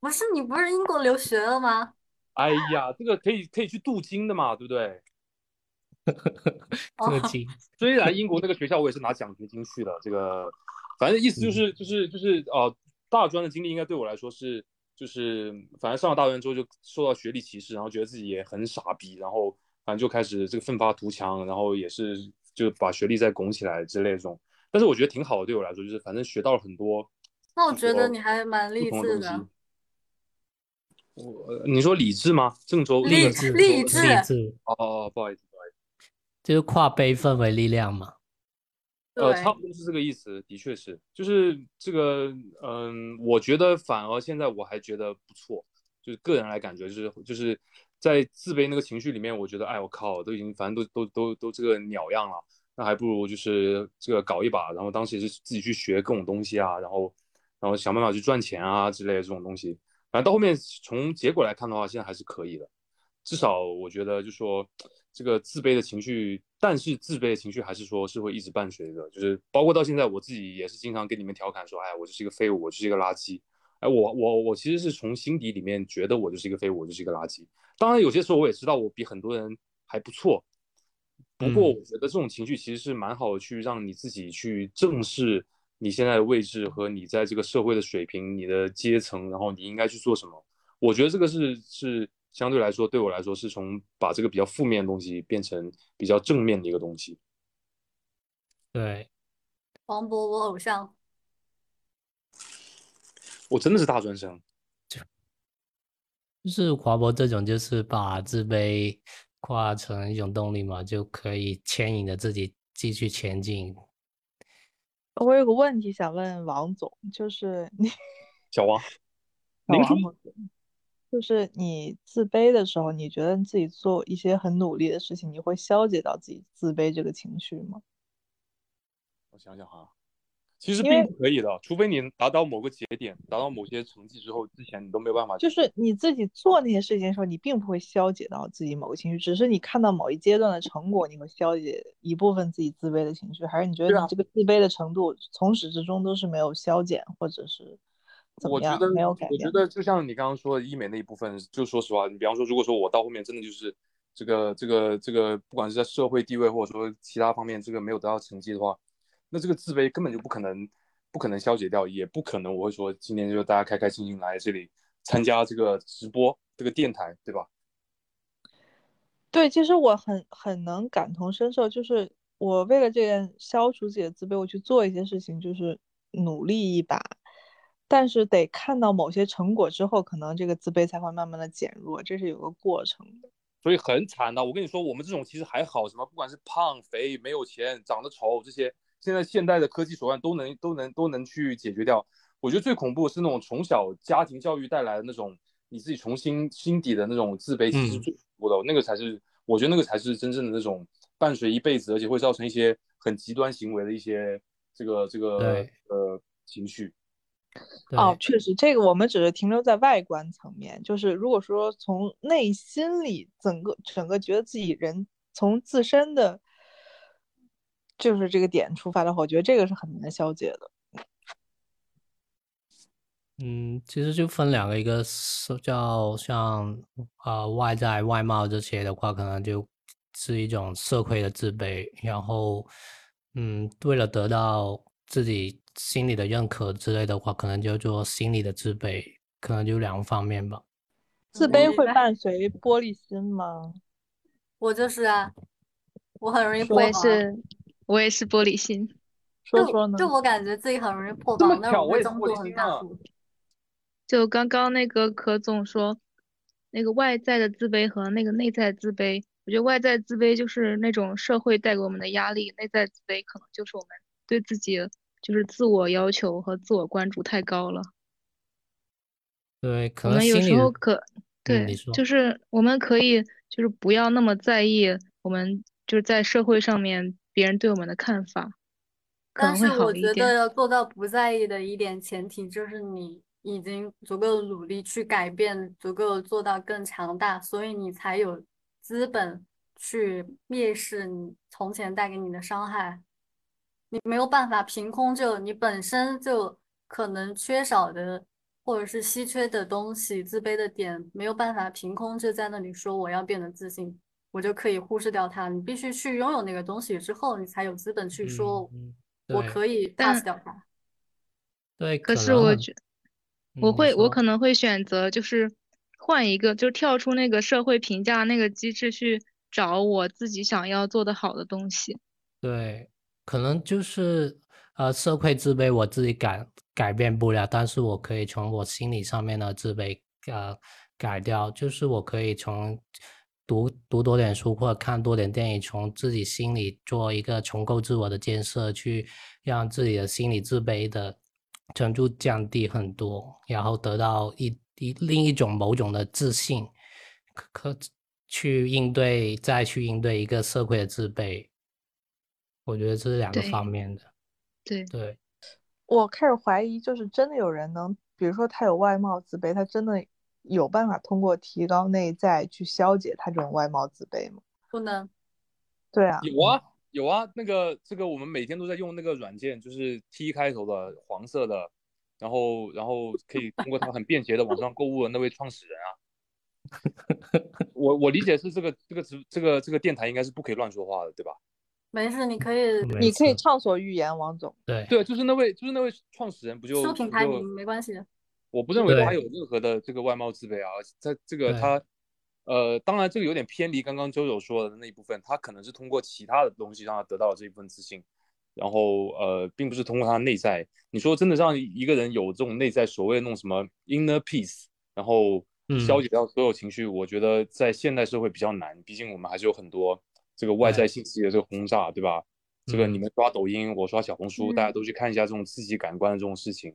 不是，你不是英国留学了吗？哎呀，这个可以可以去镀金的嘛，对不对？哦 [LAUGHS] 这个金，[LAUGHS] 虽然英国那个学校我也是拿奖学金去的，这个反正意思就是就是就是呃，大专的经历应该对我来说是就是反正上了大专之后就受到学历歧视，然后觉得自己也很傻逼，然后反正就开始这个奋发图强，然后也是就把学历再拱起来之类的这种。但是我觉得挺好的，对我来说就是反正学到了很多那我觉得你还蛮励志的。。我呃你说理智吗？郑州励那个志励志，哦哦，不好意思不好意思。就是跨悲愤为力量嘛。呃，差不多是这个意思，的确是，就是这个，嗯，我觉得反而现在我还觉得不错，就是个人来感觉，就是就是在自卑那个情绪里面，我觉得，哎，我靠，都已经反正都都都都这个鸟样了，那还不如就是这个搞一把，然后当时也是自己去学各种东西啊，然后然后想办法去赚钱啊之类的这种东西，反正到后面从结果来看的话，现在还是可以的，至少我觉得就说这个自卑的情绪，但是自卑的情绪还是说是会一直伴随着，就是包括到现在我自己也是经常跟你们调侃说，哎，我就是一个废物，我就是一个垃圾。哎，我我我其实是从心底里面觉得我就是一个废物，我就是一个垃圾。当然有些时候我也知道我比很多人还不错，不过嗯我觉得这种情绪其实是蛮好的，去让你自己去正视你现在的位置和你在这个社会的水平、你的阶层，然后你应该去做什么。我觉得这个是是相对来说对我来说是从把这个比较负面的东西变成比较正面的一个东西。对，黄渤，我偶像。我真的是大专生，[LAUGHS] 就是华博这种，就是把自卑化成一种动力嘛，就可以牵引着自己继续前进。我有个问题想问王总，就是你 [LAUGHS] 小王，就是你自卑的时候，你觉得你自己做一些很努力的事情，你会消解到自己自卑这个情绪吗？我想想哈，其实并不可以的，除非你达到某个节点，达到某些成绩之后，之前你都没有办法。就是你自己做那些事情的时候，你并不会消解到自己某个情绪，只是你看到某一阶段的成果，你会消解一部分自己自卑的情绪，还是你觉得你这个自卑的程度从始至终都是没有消减，或者是怎么样没有改变？我觉得就像你刚刚说的医美那一部分，就说实话，你比方说，如果说我到后面真的就是这个这个这个，不管是在社会地位或者说其他方面，这个没有得到成绩的话，那这个自卑根本就不可能不可能消解掉，也不可能我会说今天就大家开开心心来这里参加这个直播这个电台，对吧？对，其实我很很能感同身受，就是我为了这件消除自己的自卑，我去做一些事情，就是努力一把，但是得看到某些成果之后，可能这个自卑才会慢慢的减弱，这是有个过程的。所以很惨的。我跟你说，我们这种其实还好，什么不管是胖肥、没有钱、长得丑这些，现在现代的科技手段都能都能都能去解决掉。我觉得最恐怖的是那种从小家庭教育带来的那种你自己从心心底的那种自卑，其实嗯最恐怖的，那个才是我觉得那个才是真正的那种伴随一辈子，而且会造成一些很极端行为的一些这个这个呃情绪。哦，确实，这个我们只是停留在外观层面，就是如果说从内心里整个整个觉得自己人从自身的，就是这个点出发的话，我觉得这个是很难消解的。嗯，其实就分两个，一个是叫像呃外在外貌这些的话，可能就是一种社会的自卑，然后嗯，为了得到自己心里的认可之类的话，可能就做心理的自卑，可能就两个方面吧。自卑会伴随玻璃心吗？我就是啊，我很容易我也破防。是，我也是玻璃心。[LAUGHS] 就说说呢？就我感觉自己很容易破防，但是巧我也玻璃心啊很大度。就刚刚那个柯总说，那个外在的自卑和那个内在自卑。我觉得外在自卑就是那种社会带给我们的压力，内在自卑可能就是我们对自己就是自我要求和自我关注太高了。对，可能有时候可嗯，对，就是我们可以就是不要那么在意我们就是在社会上面别人对我们的看法，可但能会是我觉。得要做到不在意的一点前提就是你已经足够努力去改变，足够做到更强大，所以你才有资本去蔑视你从前带给你的伤害。你没有办法凭空就你本身就可能缺少的或者是稀缺的东西，自卑的点，没有办法凭空就在那里说我要变得自信，我就可以忽视掉它。你必须去拥有那个东西之后，你才有资本去说嗯，我可以但 pass 掉它。对，可是我觉我会我，可能会选择就是换一个，就跳出那个社会评价那个机制去找我自己想要做的好的东西。对，可能就是呃，社会自卑我自己改改变不了，但是我可以从我心理上面的自卑呃改掉，就是我可以从读读多点书或者看多点电影，从自己心里做一个重构自我的建设，去让自己的心理自卑的程度降低很多，然后得到一一另一种某种的自信，可可去应对再去应对一个社会的自卑。我觉得这是两个方面的，对，对，我开始怀疑，就是真的有人能，比如说他有外貌自卑，他真的有办法通过提高内在去消解他这种外貌自卑吗？不能，对啊，有啊有啊，那个这个我们每天都在用那个软件，就是 T 开头的黄色的，然后然后可以通过它很便捷的网上购物的那位创始人啊。我我理解是这个这个直这个这个电台应该是不可以乱说话的，对吧？没事，你可以你可以畅所欲言，王总。对对，就是那位就是那位创始人不就说品牌名没关系的。我不认为他有任何的这个外貌自卑啊，在这个他，呃，当然这个有点偏离刚刚周周说的那一部分，他可能是通过其他的东西让他得到了这一份自信，然后呃，并不是通过他内在。你说真的让一个人有这种内在所谓的那种什么 inner peace，然后消嗯解掉所有情绪，我觉得在现代社会比较难，毕竟我们还是有很多这个外在信息的这个轰炸，对吧？这个你嗯们刷抖音，我刷小红书，大家嗯都去看一下这种刺激感官的这种事情。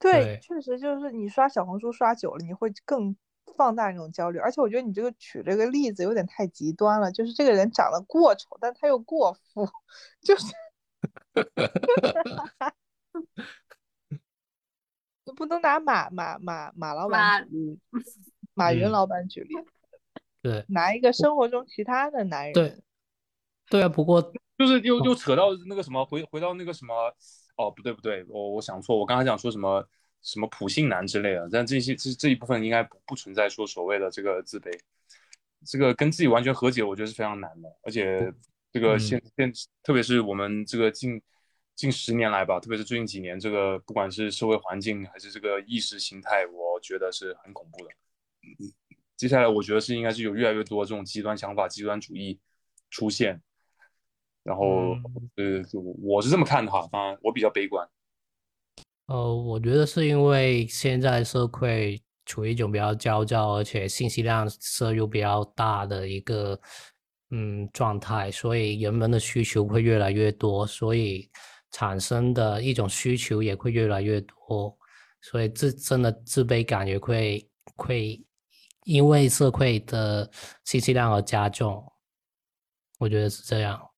对对，确实就是你刷小红书刷久了，你会更放大那种焦虑。而且我觉得你这个举这个例子有点太极端了，就是这个人长得过丑，但他又过富，[LAUGHS] 就是 [LAUGHS] 你不能拿马马马马老板马举例，马云嗯。老板举例，[LAUGHS] 对。拿一个生活中其他的男人，对对啊，不过就是又哦又扯到那个什么，回回到那个什么，哦，不对不对，我我想错，我刚才讲说什么什么普信男之类的，但这些这这一部分应该不不存在说所谓的这个自卑，这个跟自己完全和解，我觉得是非常难的，而且这个嗯现现特别是我们这个近近十年来吧，特别是最近几年，这个不管是社会环境还是这个意识形态，我觉得是很恐怖的。嗯接下来我觉得是应该是有越来越多这种极端想法、极端主义出现，然后嗯呃，我我是这么看的哈，当然我比较悲观。呃，我觉得是因为现在社会处于一种比较焦躁，而且信息量摄入比较大的一个嗯状态，所以人们的需求会越来越多，所以产生的一种需求也会越来越多，所以自身的自卑感也会会因为社会的信息量而加重，我觉得是这样。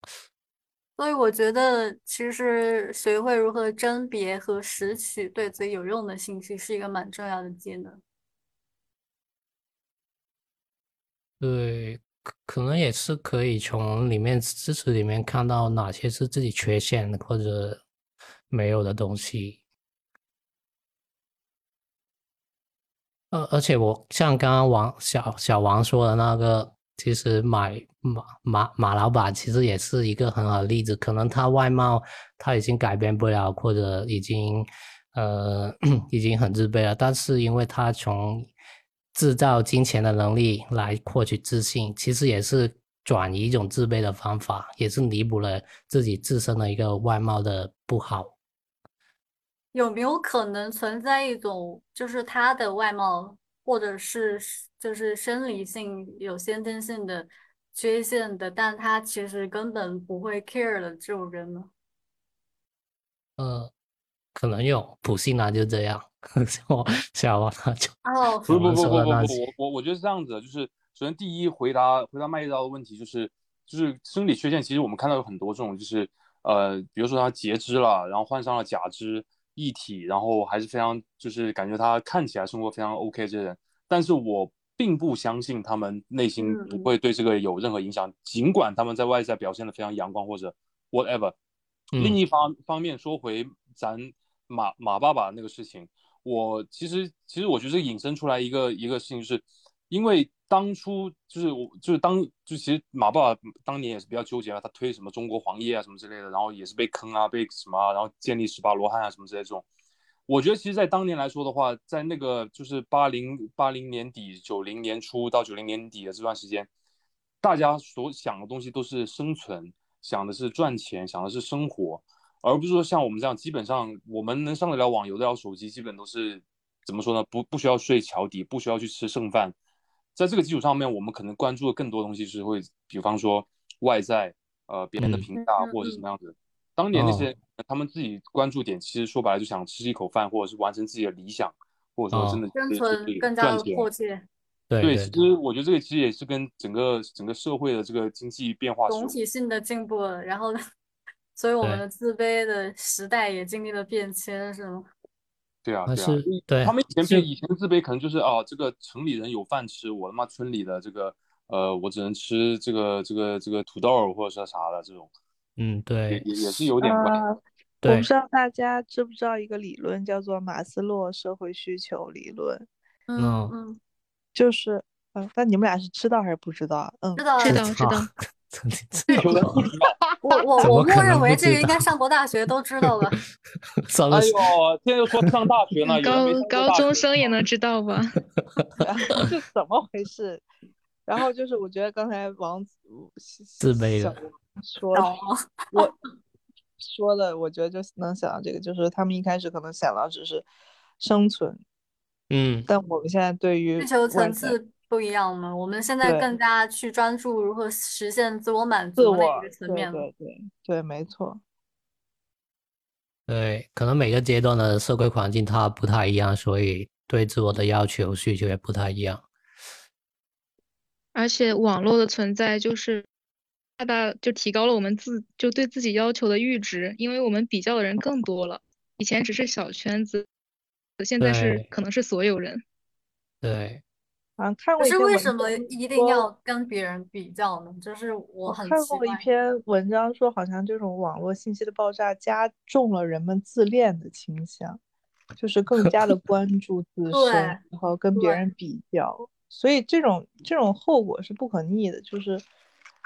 所以我觉得，其实学会如何甄别和拾取对自己有用的信息是一个蛮重要的技能。对，可可能也是可以从里面知识里面看到哪些是自己缺陷的或者没有的东西。呃，而且我像刚刚王小小王说的那个，其实买马马马老板其实也是一个很好的例子。可能他外貌他已经改变不了，或者已经呃 [CLEARS THROAT] 已经很自卑了，但是因为他从制造金钱的能力来获取自信，其实也是转移一种自卑的方法，也是弥补了自己自身的一个外貌的不好。有没有可能存在一种，就是他的外貌或者是就是生理性有先天性的缺陷的，但他其实根本不会 care 的这种人呢？呃，可能有普信男就这样，[LAUGHS] 我小王他就哦，不是不不不不不，我我我觉得是这样子的，就是首先第一回答回答麦一刀的问题就是就是生理缺陷，其实我们看到有很多这种就是呃，比如说他截肢了，然后换上了假肢异体，然后还是非常就是感觉他看起来生活非常 OK 这些人，但是我并不相信他们内心不会对这个有任何影响，尽管他们在外在表现的非常阳光或者 whatever。另一方方面说回咱马马爸爸那个事情，我其实其实我觉得引申出来一个一个事情，就是因为当初就是我就是当就其实马爸爸当年也是比较纠结啊，他推什么中国黄页啊什么之类的，然后也是被坑啊，被什么啊，然后建立十八罗汉啊什么之类这种。我觉得其实，在当年来说的话，在那个就是八零八零年底、九零年初到九零年底的这段时间，大家所想的东西都是生存。想的是赚钱，想的是生活，而不是说像我们这样，基本上我们能上得了网、游得了手机，基本都是怎么说呢？不不需要睡桥底，不需要去吃剩饭。在这个基础上面，我们可能关注的更多东西是会，比方说外在，呃，别人的评价或者是什么样子。当年那些他们自己关注点，其实说白了就想吃一口饭，或者是完成自己的理想，或者说真的生存更加的迫切。对，其实我觉得这个其实也是跟整个整个社会的这个经济变化总体性的进步，然后，所以我们的自卑的时代也经历了变迁，是吗？对啊，对啊，对，他们以前变以前自卑可能就是啊，这个城里人有饭吃，我他妈村里的这个呃，我只能吃这个这个这个土豆或者是啥的这种，嗯，对，也也是有点怪。我不知道大家知不知道一个理论叫做马斯洛社会需求理论，嗯嗯。就是，嗯，那你们俩是知道还是不知道？嗯，知道，知道，[LAUGHS] 知道。我我我默认为这个应该上过大学都知道吧？[LAUGHS] 哎呦，现在又说上大学呢，高高中生也能知道吧？[LAUGHS] 是怎么回事？然后就是，我觉得刚才王子自卑的说，我说的，我觉得就能想到这个，就是他们一开始可能想到只是生存。嗯，但我们现在对于需求层次不一样嘛，我们现在更加去专注如何实现自我满足的一个层面对对对，没错。对，可能每个阶段的社会环境它不太一样，所以对自我的要求需求也不太一样。而且网络的存在就是大大就提高了我们自就对自己要求的阈值，因为我们比较的人更多了，以前只是小圈子。现在是可能是所有人，对，啊，看过。可是为什么一定要跟别人比较呢？就是我很看过一篇文章说，好像这种网络信息的爆炸加重了人们自恋的倾向，就是更加的关注自 [LAUGHS] 身，然后跟别人比较，所以这种这种后果是不可逆的，就是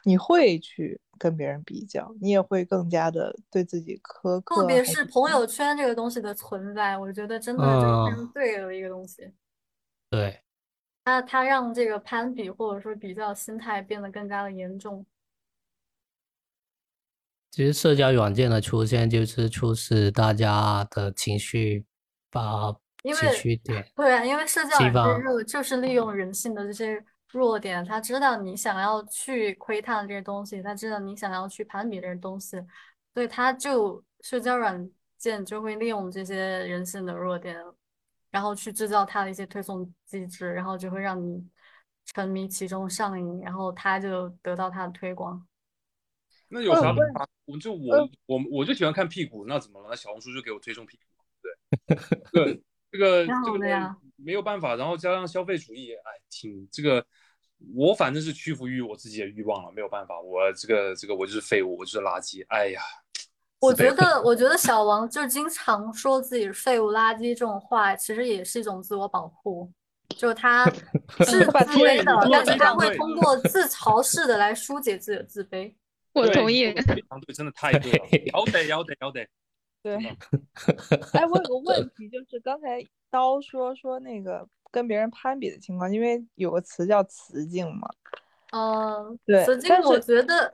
你会去。跟别人比较，你也会更加的对自己苛刻。特别是朋友圈这个东西的存在，我觉得真的就是非常对的一个东西。对，它它让这个攀比或者说比较心态变得更加的严重。其实社交软件的出现，就是促使大家的情绪把情绪点。对啊，因为社交软件就是利用人性的这些。弱点，他知道你想要去窥探这些东西，他知道你想要去攀比这些东西，所以他就社交软件就会利用这些人性的弱点，然后去制造他的一些推送机制，然后就会让你沉迷其中上瘾，然后他就得到他的推广。那有啥办法？我就我我我就喜欢看屁股，那怎么了？那小红书就给我推送屁股，对，对，[LAUGHS] 这个这个没有办法，然后加上消费主义，哎，挺这个。我反正是屈服于我自己的欲望了，没有办法，我这个这个我就是废物，我就是垃圾。哎呀，我觉得 [LAUGHS] 我觉得小王就经常说自己是废物、垃圾这种话，其实也是一种自我保护，就是他 [LAUGHS] 是自卑的，但是他会通过自嘲式的来疏解自己的自卑。我同意，非常对，真的太对了，[LAUGHS] 要得要得要得。对，[LAUGHS] 哎，我有个问题，就是刚才刀说说那个。跟别人攀比的情况，因为有个词叫“雌竞”嘛。嗯，对。雌竞，我觉得，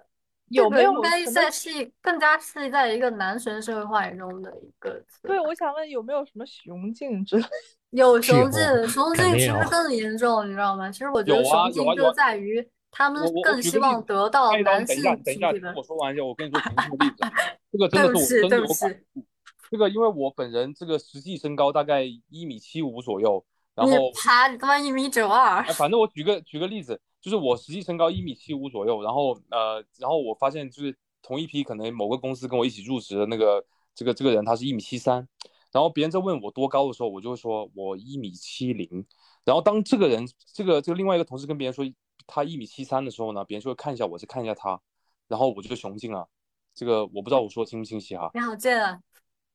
有没有应该在是更加是在一个男权社会话语中的一个词。对，我想问有没有什么雄竞之类？有雄竞，雄竞其实更严重，你知道吗？其实我觉得雄竞就在于他们更希望得到哎，男性等一下，等一下，听我。说完一下，我跟你说同性的例子，[LAUGHS] 这个真的是我真的有感，触。这个因为我本人这个实际身高大概一米七五左右，然你后爬，你他妈一米九二哎，，反正我举个举个例子，就是我实际身高一米七五左右，然后呃，然后我发现就是同一批可能某个公司跟我一起入职的那个这个这个人，他是一米七三，然后别人在问我多高的时候，我就会说我一米七零，然后当这个人这个这个另外一个同事跟别人说他一米七三的时候呢，别人就会看一下我，再看一下他，然后我就雄竞啊。这个我不知道我说清不清晰哈，你好贱啊！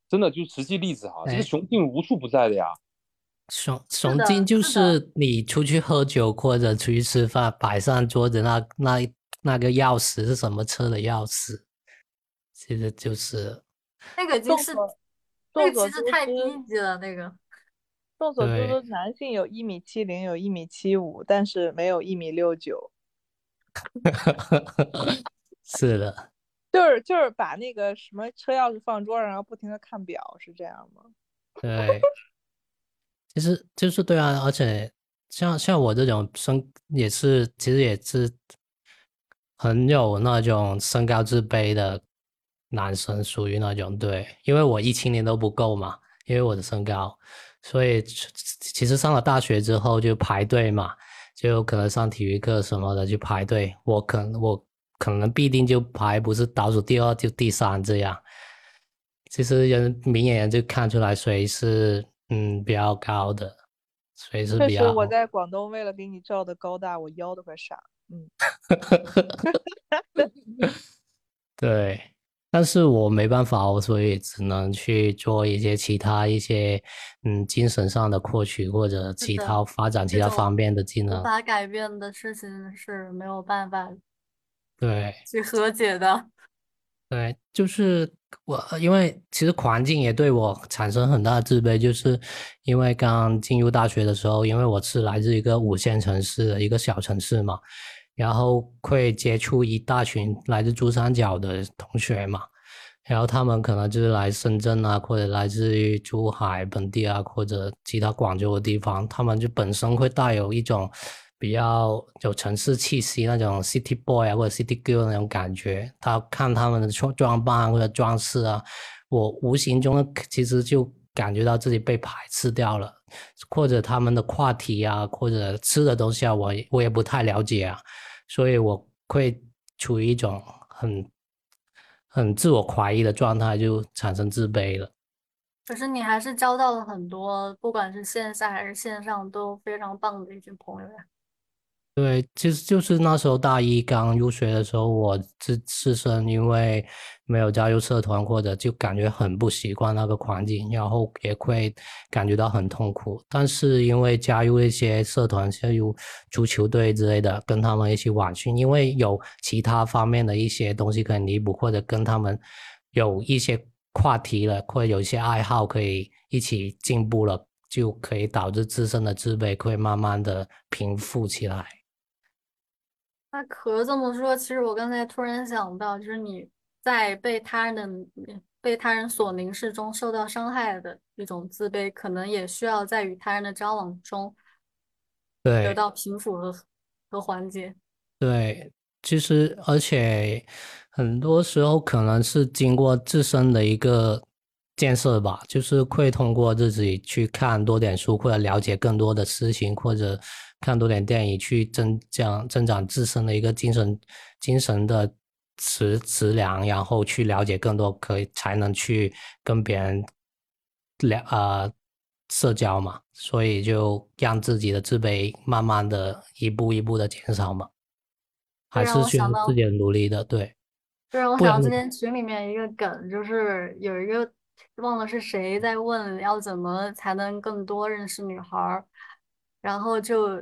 真的就是实际例子哈，这哎个雄竞无处不在的呀。雄雄的竞就是是你出去喝酒或者出去吃饭，摆上桌子那那那个钥匙是什么车的钥匙？其实就是那个已经是那个其实太低，级了，那个众所周知，男性有一米七零，有一米七五，但是没有一米六九。[LAUGHS] 是的，[LAUGHS] 就是就是把那个什么车钥匙放桌上，然后不停的看表，是这样吗？[LAUGHS] 对，其实就是对啊，而且像像我这种身也是，其实也是很有那种身高自卑的男生，属于那种对，因为我一七年都不够嘛，因为我的身高，所以其其实上了大学之后就排队嘛，就可能上体育课什么的就排队，我可能我可能必定就排不是倒数第二就第三这样。其实人明眼人就看出来谁是嗯比较高的，谁是确实，比较我在广东为了给你照的高大，我腰都快闪了。嗯，[LAUGHS] 对，但是我没办法，我所以只能去做一些其他一些嗯精神上的获取或者其他发展其他方面的技能无。法改变的事情是没有办法对去和解的。对，就是我，因为其实环境也对我产生很大的自卑，就是因为刚进入大学的时候，因为我是来自一个五线城市的一个小城市嘛，然后会接触一大群来自珠三角的同学嘛，然后他们可能就是来深圳啊，或者来自于珠海本地啊，或者其他广州的地方，他们就本身会带有一种比较有城市气息那种 city boy 啊，或者 city girl 那种感觉。他看他们的装装扮或者装饰啊，我无形中其实就感觉到自己被排斥掉了，或者他们的话题啊，或者吃的东西啊，我我也不太了解啊，所以我会处于一种很很自我怀疑的状态，就产生自卑了。可是你还是交到了很多，不管是线下还是线上都非常棒的一群朋友呀。对，其实就是那时候大一刚入学的时候，我自自身因为没有加入社团，或者就感觉很不习惯那个环境，然后也会感觉到很痛苦。但是因为加入一些社团，像如足球队之类的，跟他们一起晚训，因为有其他方面的一些东西可以弥补，或者跟他们有一些话题了，或者有一些爱好可以一起进步了，就可以导致自身的自卑会慢慢的平复起来。那可这么说，其实我刚才突然想到，就是你在被他人的被他人所凝视中受到伤害的一种自卑，可能也需要在与他人的交往中对得到平复和和缓解。对，其实而且很多时候可能是经过自身的一个建设吧，就是会通过自己去看多点书，或者了解更多的事情，或者看多点电影，去增长增长自身的一个精神精神的质质量，然后去了解更多，可以才能去跟别人聊啊、社交嘛，所以就让自己的自卑慢慢的一步一步的减少嘛。还是需要自己的努力的，对，这让我想到之前群里面一个梗，就是有一个忘了是谁在问要怎么才能更多认识女孩儿，然后就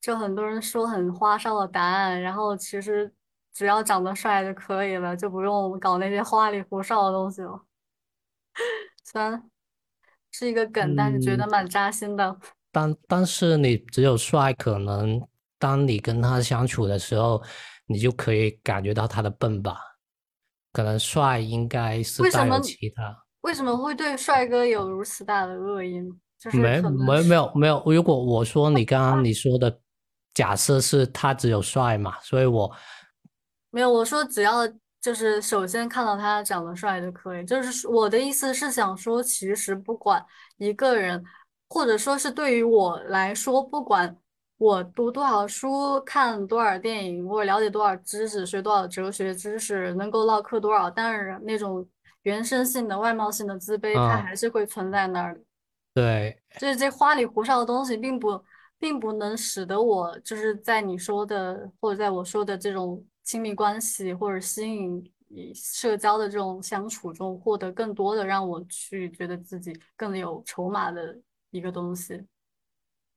就很多人说很花哨的答案，然后其实只要长得帅就可以了，就不用搞那些花里胡哨的东西了。[LAUGHS] 虽然是一个梗，但是觉得嗯蛮扎心的。[LAUGHS] 但但是你只有帅，可能当你跟他相处的时候，你就可以感觉到他的笨吧。可能帅应该是带有为什么其他。为什么会对帅哥有如此大的恶意呢？就是没没没有没有，如果我说你刚刚你说的假设是他只有帅嘛，所以我没有，我说只要就是首先看到他长得帅就可以，就是我的意思是想说，其实不管一个人，或者说是对于我来说，不管我读多少书、看多少电影，或者了解多少知识、学多少哲学知识，能够唠嗑多少，但是那种原生性的、外貌性的自卑，它嗯还是会存在那儿的。对就是这花里胡哨的东西，并不并不能使得我就是在你说的或者在我说的这种亲密关系或者吸引社交的这种相处中获得更多的让我去觉得自己更有筹码的一个东西。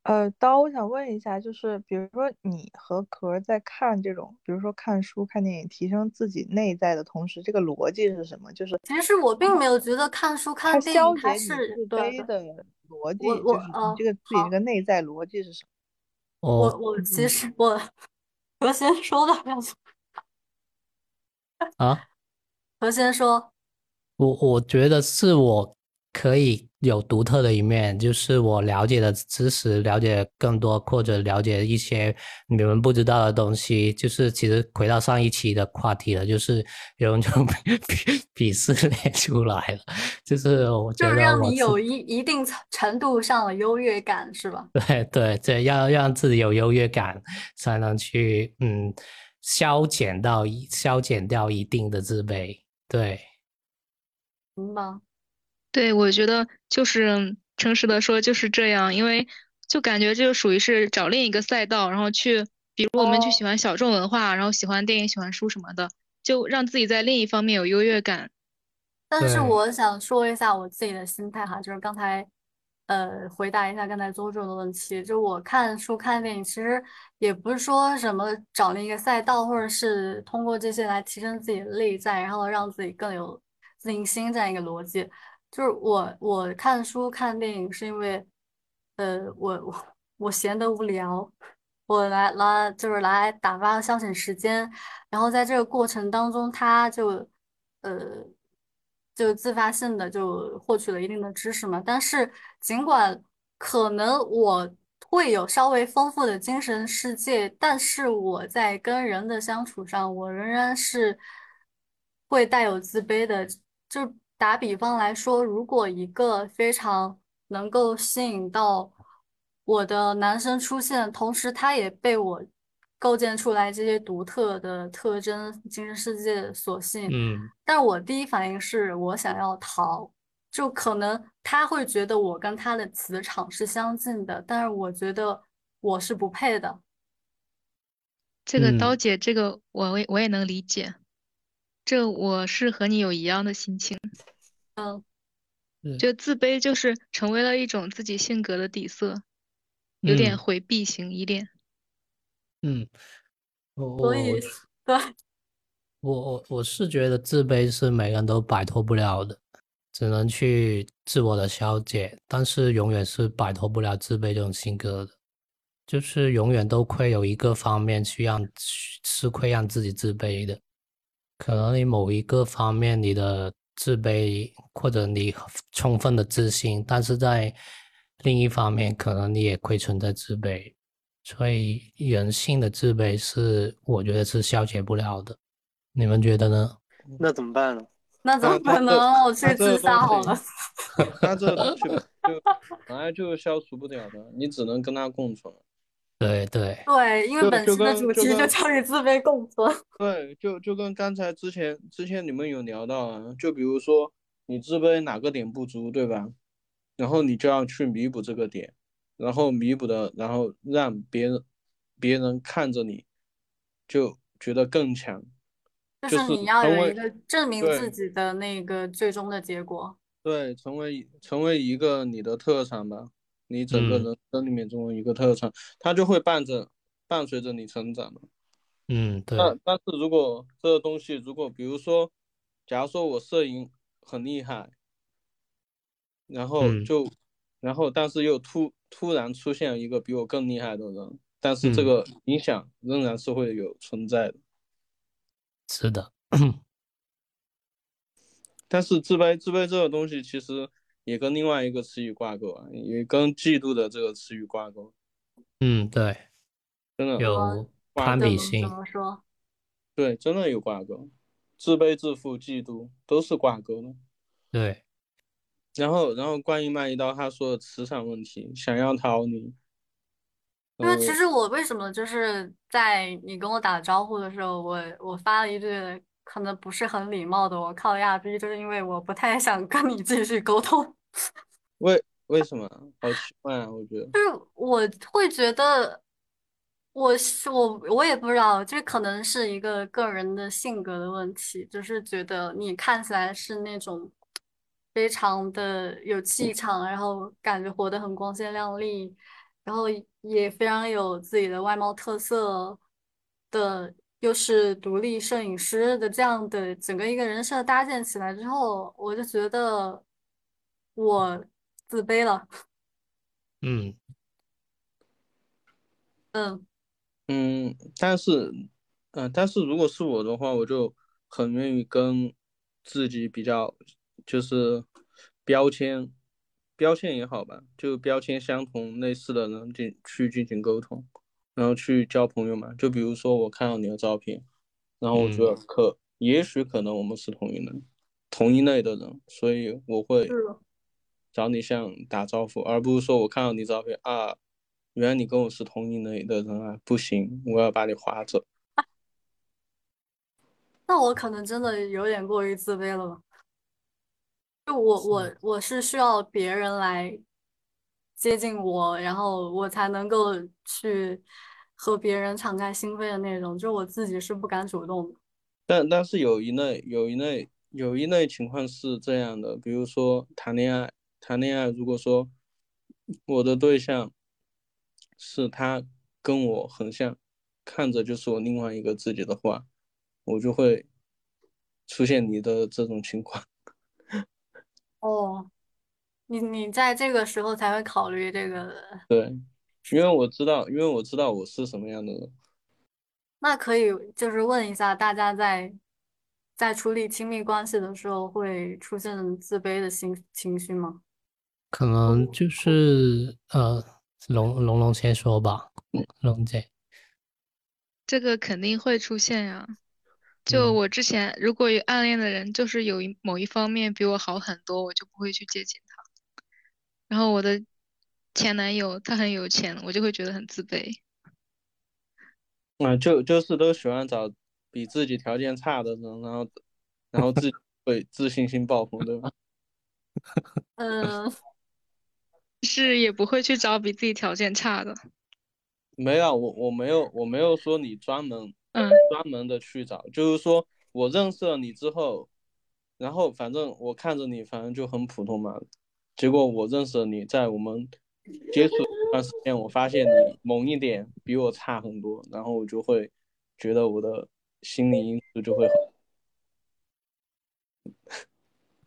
呃，刀，我想问一下，就是比如说你和壳儿在看这种，比如说看书、看电影，提升自己内在的同时，这个逻辑是什么？就是其实我并没有觉得看书看电影它是对对的逻辑，这个自己这个内在逻辑是什么？我我我其实我何先说吧啊，何先说。我我觉得是我可以有独特的一面，就是我了解的知识，了解更多或者了解一些你们不知道的东西。就是其实回到上一期的话题了，就是有人就 [LAUGHS] 鄙鄙鄙视链 [LAUGHS] 出来了，就是我觉就是得我自让你有一一定程程度上的优越感，是吧？[LAUGHS] 对对对，要让自己有优越感，才能去嗯消减到一消减掉一定的自卑。对，明白。对，我觉得就是诚实的说就是这样，因为就感觉这就属于是找另一个赛道，然后去，比如我们去喜欢小众文化，然后喜欢电影、喜欢书什么的，就让自己在另一方面有优越感。但是我想说一下我自己的心态哈，就是刚才，呃，回答一下刚才周周的问题，就我看书看电影，其实也不是说什么找另一个赛道，或者是通过这些来提升自己的内在，然后让自己更有自信心这样一个逻辑。就是我我看书看电影是因为，呃，我我我闲得无聊，我来来就是来打发消遣时间，然后在这个过程当中，他就呃就自发性的就获取了一定的知识嘛。但是尽管可能我会有稍微丰富的精神世界，但是我在跟人的相处上，我仍然是会带有自卑的。就打比方来说，如果一个非常能够吸引到我的男生出现，同时他也被我构建出来这些独特的特征、精神世界所吸引，嗯。但是我第一反应是我想要逃，就可能他会觉得我跟他的磁场是相近的，但是我觉得我是不配的。这个刀嗯。姐，这个我也我也能理解，这我是和你有一样的心情。嗯，是就自卑就是成为了一种自己性格的底色，有点嗯回避型依恋。嗯，我我所以对，我我我是觉得自卑是每个人都摆脱不了的，只能去自我的消解，但是永远是摆脱不了自卑这种性格的，就是永远都会有一个方面去让是会让自己自卑的，可能你某一个方面你的自卑或者你充分的自信，但是在另一方面可能你也会存在自卑，所以人性的自卑是我觉得是消解不了的。你们觉得呢？那怎么办呢？那怎么他可能？我去自杀好了。那这东西就本来就消除不了的，你只能跟他共存。对对，对，因为本期的主题就叫与自卑共存。[LAUGHS] 对，就就跟刚才之前之前你们有聊到啊，就比如说你自卑哪个点不足，对吧？然后你就要去弥补这个点，然后弥补的，然后让别人别人看着你，就觉得更强，就就是是你要有一个证明对自己的那个最终的结果。对，成为成为一个你的特长吧，你整个嗯人生里面中的一个特长，它就会伴着伴随着你成长的。嗯对，但但是如果这个东西，如果比如说，假如说我摄影很厉害，然后嗯就，然后但是又突突然出现一个比我更厉害的人，但是这嗯个影响仍然是会有存在的。是的，但是自卑自卑这个东西其实也跟另外一个词语挂钩啊，也跟嫉妒的这个词语挂钩。嗯，对，真的有攀比心怎，么说？对，真的有挂钩，自卑、自负、嫉妒都是挂钩的。对，然后，然后关于麦一刀他说的磁场问题，想要逃离，因为其呃实我为什么就是在你跟我打招呼的时候，我我发了一句可能不是很礼貌的“我靠亚逼”，就是因为我不太想跟你继续沟通。[LAUGHS] 为为什么？好奇怪啊，我觉得。就是我会觉得，我是我我也不知道，这可能是一个个人的性格的问题，就是觉得你看起来是那种非常的有气场，然后感觉活得很光鲜亮丽，然后也非常有自己的外貌特色的，又是独立摄影师的这样的整个一个人设搭建起来之后，我就觉得我自卑了，嗯，嗯。嗯，但是，嗯、但是如果是我的话，我就很愿意跟自己比较，就是标签，标签也好吧，就标签相同类似的人进去进行沟通，然后去交朋友嘛。就比如说我看到你的照片，然后我觉得嗯可，也许可能我们是同一类，同一类的人，所以我会找你像打招呼，而不是说我看到你照片啊。原来你跟我是同一类的人啊，不行，我要把你划走。[LAUGHS] 那我可能真的有点过于自卑了吧？就我我我是需要别人来接近我，然后我才能够去和别人敞开心扉的那种，就我自己是不敢主动的。但但是有一类有一类有一类情况是这样的，比如说谈恋爱，谈恋爱如果说我的对象是他跟我很像，看着就是我另外一个自己的话，我就会出现你的这种情况。[LAUGHS] 哦，你你在这个时候才会考虑这个，对，因为我知道，因为我知道我是什么样的人。那可以就是问一下大家在在处理亲密关系的时候会出现自卑的心情绪吗？可能就是呃，龙龙龙先说吧，龙姐，这个肯定会出现呀。就嗯我之前如果有暗恋的人，就是有一某一方面比我好很多，我就不会去接近他。然后我的前男友他很有钱，我就会觉得很自卑。啊，就就是都喜欢找比自己条件差的人，然后然后自己 [LAUGHS] 会自信心爆棚，对吧？[LAUGHS] 嗯，[LAUGHS] 是也不会去找比自己条件差的。没有，我我没有我没有说你专门嗯专门的去找，就是说我认识了你之后，然后反正我看着你，反正就很普通嘛。结果我认识了你，在我们接触一段时间，我发现你某一点比我差很多，然后我就会觉得我的心理因素就会很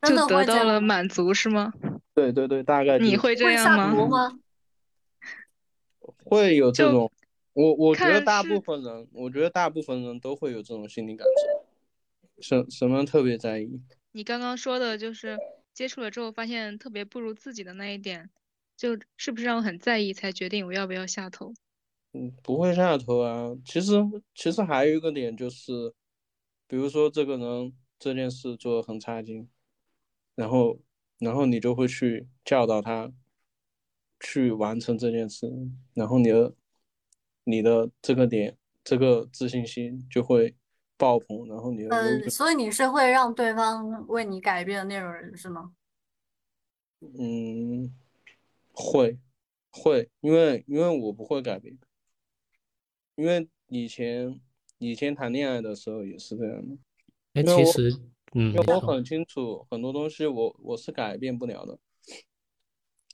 [LAUGHS] 就得到？了满足是吗？对对对，大概你会这样吗？会有这种，我我觉得大部分人，我觉得大部分人都会有这种心理感受，什什么特别在意？你刚刚说的就是接触了之后发现特别不如自己的那一点，就是不是让我很在意才决定我要不要下头？嗯，不会下头啊。其实其实还有一个点就是，比如说这个人这件事做的很差劲，然后然后你就会去教导他去完成这件事，然后你的你的这个点这个自信心就会爆棚，然后你的优呃，越所以你是会让对方为你改变的那种人是吗？嗯会会，因为因为我不会改变，因为以前以前谈恋爱的时候也是这样的。哎，因为其实，嗯，因为，我很清楚很多东西我我是改变不了的。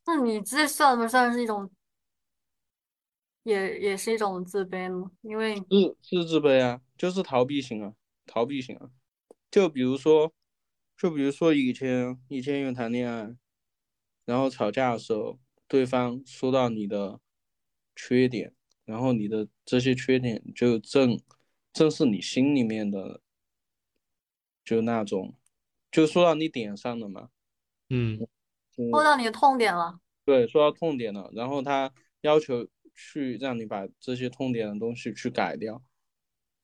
那你这算不算是一种，也也是一种自卑嘛？因为是是自卑啊，就是逃避型啊，逃避型啊。就比如说，就比如说以前以前有谈恋爱，然后吵架的时候，对方说到你的缺点，然后你的这些缺点就正正是你心里面的就那种，就说到你点上了嘛，嗯嗯，说到你的痛点了，对，说到痛点了，然后他要求去让你把这些痛点的东西去改掉，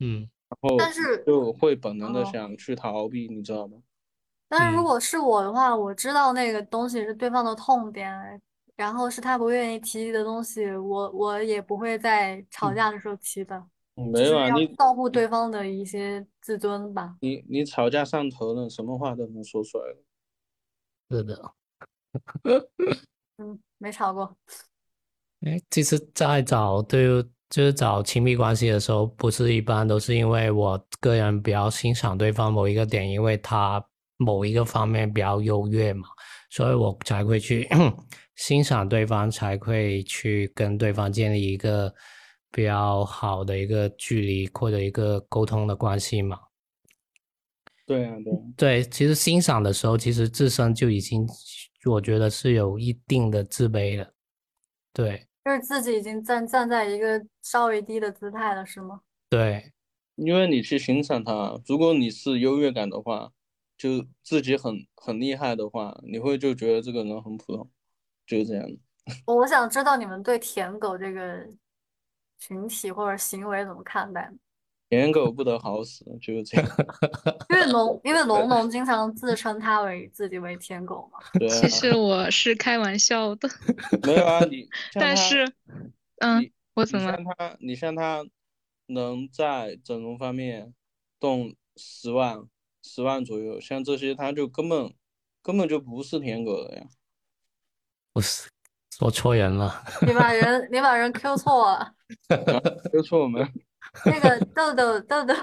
嗯然后但是就会本能的哦想去逃避，你知道吗？嗯但是如果是我的话，我知道那个东西是对方的痛点，然后是他不愿意提及的东西，我我也不会在吵架的时候提的，嗯没有啊，你要照顾对方的一些自尊吧。你你吵架上头了，什么话都能说出来了。是的。嗯，没吵过。哎，其实，在找对，就是找亲密关系的时候，不是一般都是因为我个人比较欣赏对方某一个点，因为他某一个方面比较优越嘛，所以我才会去 [COUGHS] 欣赏对方，才会去跟对方建立一个比较好的一个距离或者一个沟通的关系嘛。对啊，对啊，对，其实欣赏的时候，其实自身就已经，我觉得是有一定的自卑了。对就是自己已经站站在一个稍微低的姿态了，是吗？对，因为你去欣赏他，如果你是优越感的话，就自己很很厉害的话，你会就觉得这个人很普通，就是这样的。[LAUGHS] 我想知道你们对舔狗这个群体或者行为怎么看待呢？舔狗不得好死，就是这样。[LAUGHS] 因为龙，因为龙龙经常自称他为自己为舔狗嘛。对其啊，实我是开玩笑的，没有啊，你，[LAUGHS] 但是，嗯，你你我怎么像他，你像他能在整容方面动十万、十万左右，像这些他就根本根本就不是舔狗了呀。不是说错人了。你把人你把人 Q 错了，Q 错没？那个豆豆 [LAUGHS] 豆豆，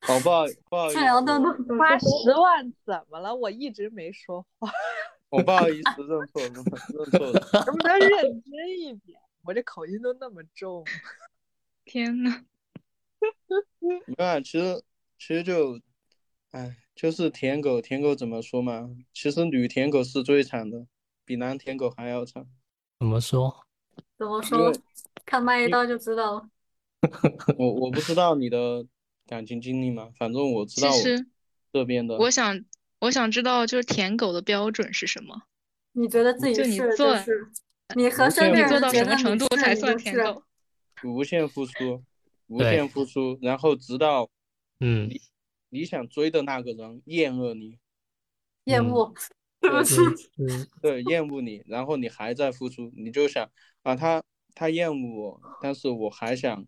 好不好不好意顺阳豆，豆，花十万怎么了？我一直没说话，[LAUGHS] 我不好意思认错了，认错了。能不能认真一点？我这口音都那么重。[LAUGHS] 天呐，没有啊，其实其实就，哎，就是舔狗，舔狗怎么说嘛？其实女舔狗是最惨的，比男舔狗还要惨。怎么说？怎么说？看麦一刀就知道了。[LAUGHS] 我我不知道你的感情经历嘛，反正我知道我其实这边的。我想我想知道，就是舔狗的标准是什么？你觉得自己就你是就做是，你和身边你做到什么程度才算舔狗？无限付出，无限付出，然后直到嗯，你想追的那个人厌恶你，嗯厌恶，是不对是？嗯对，厌恶你，然后你还在付出，你就想啊，他他厌恶我，但是我还想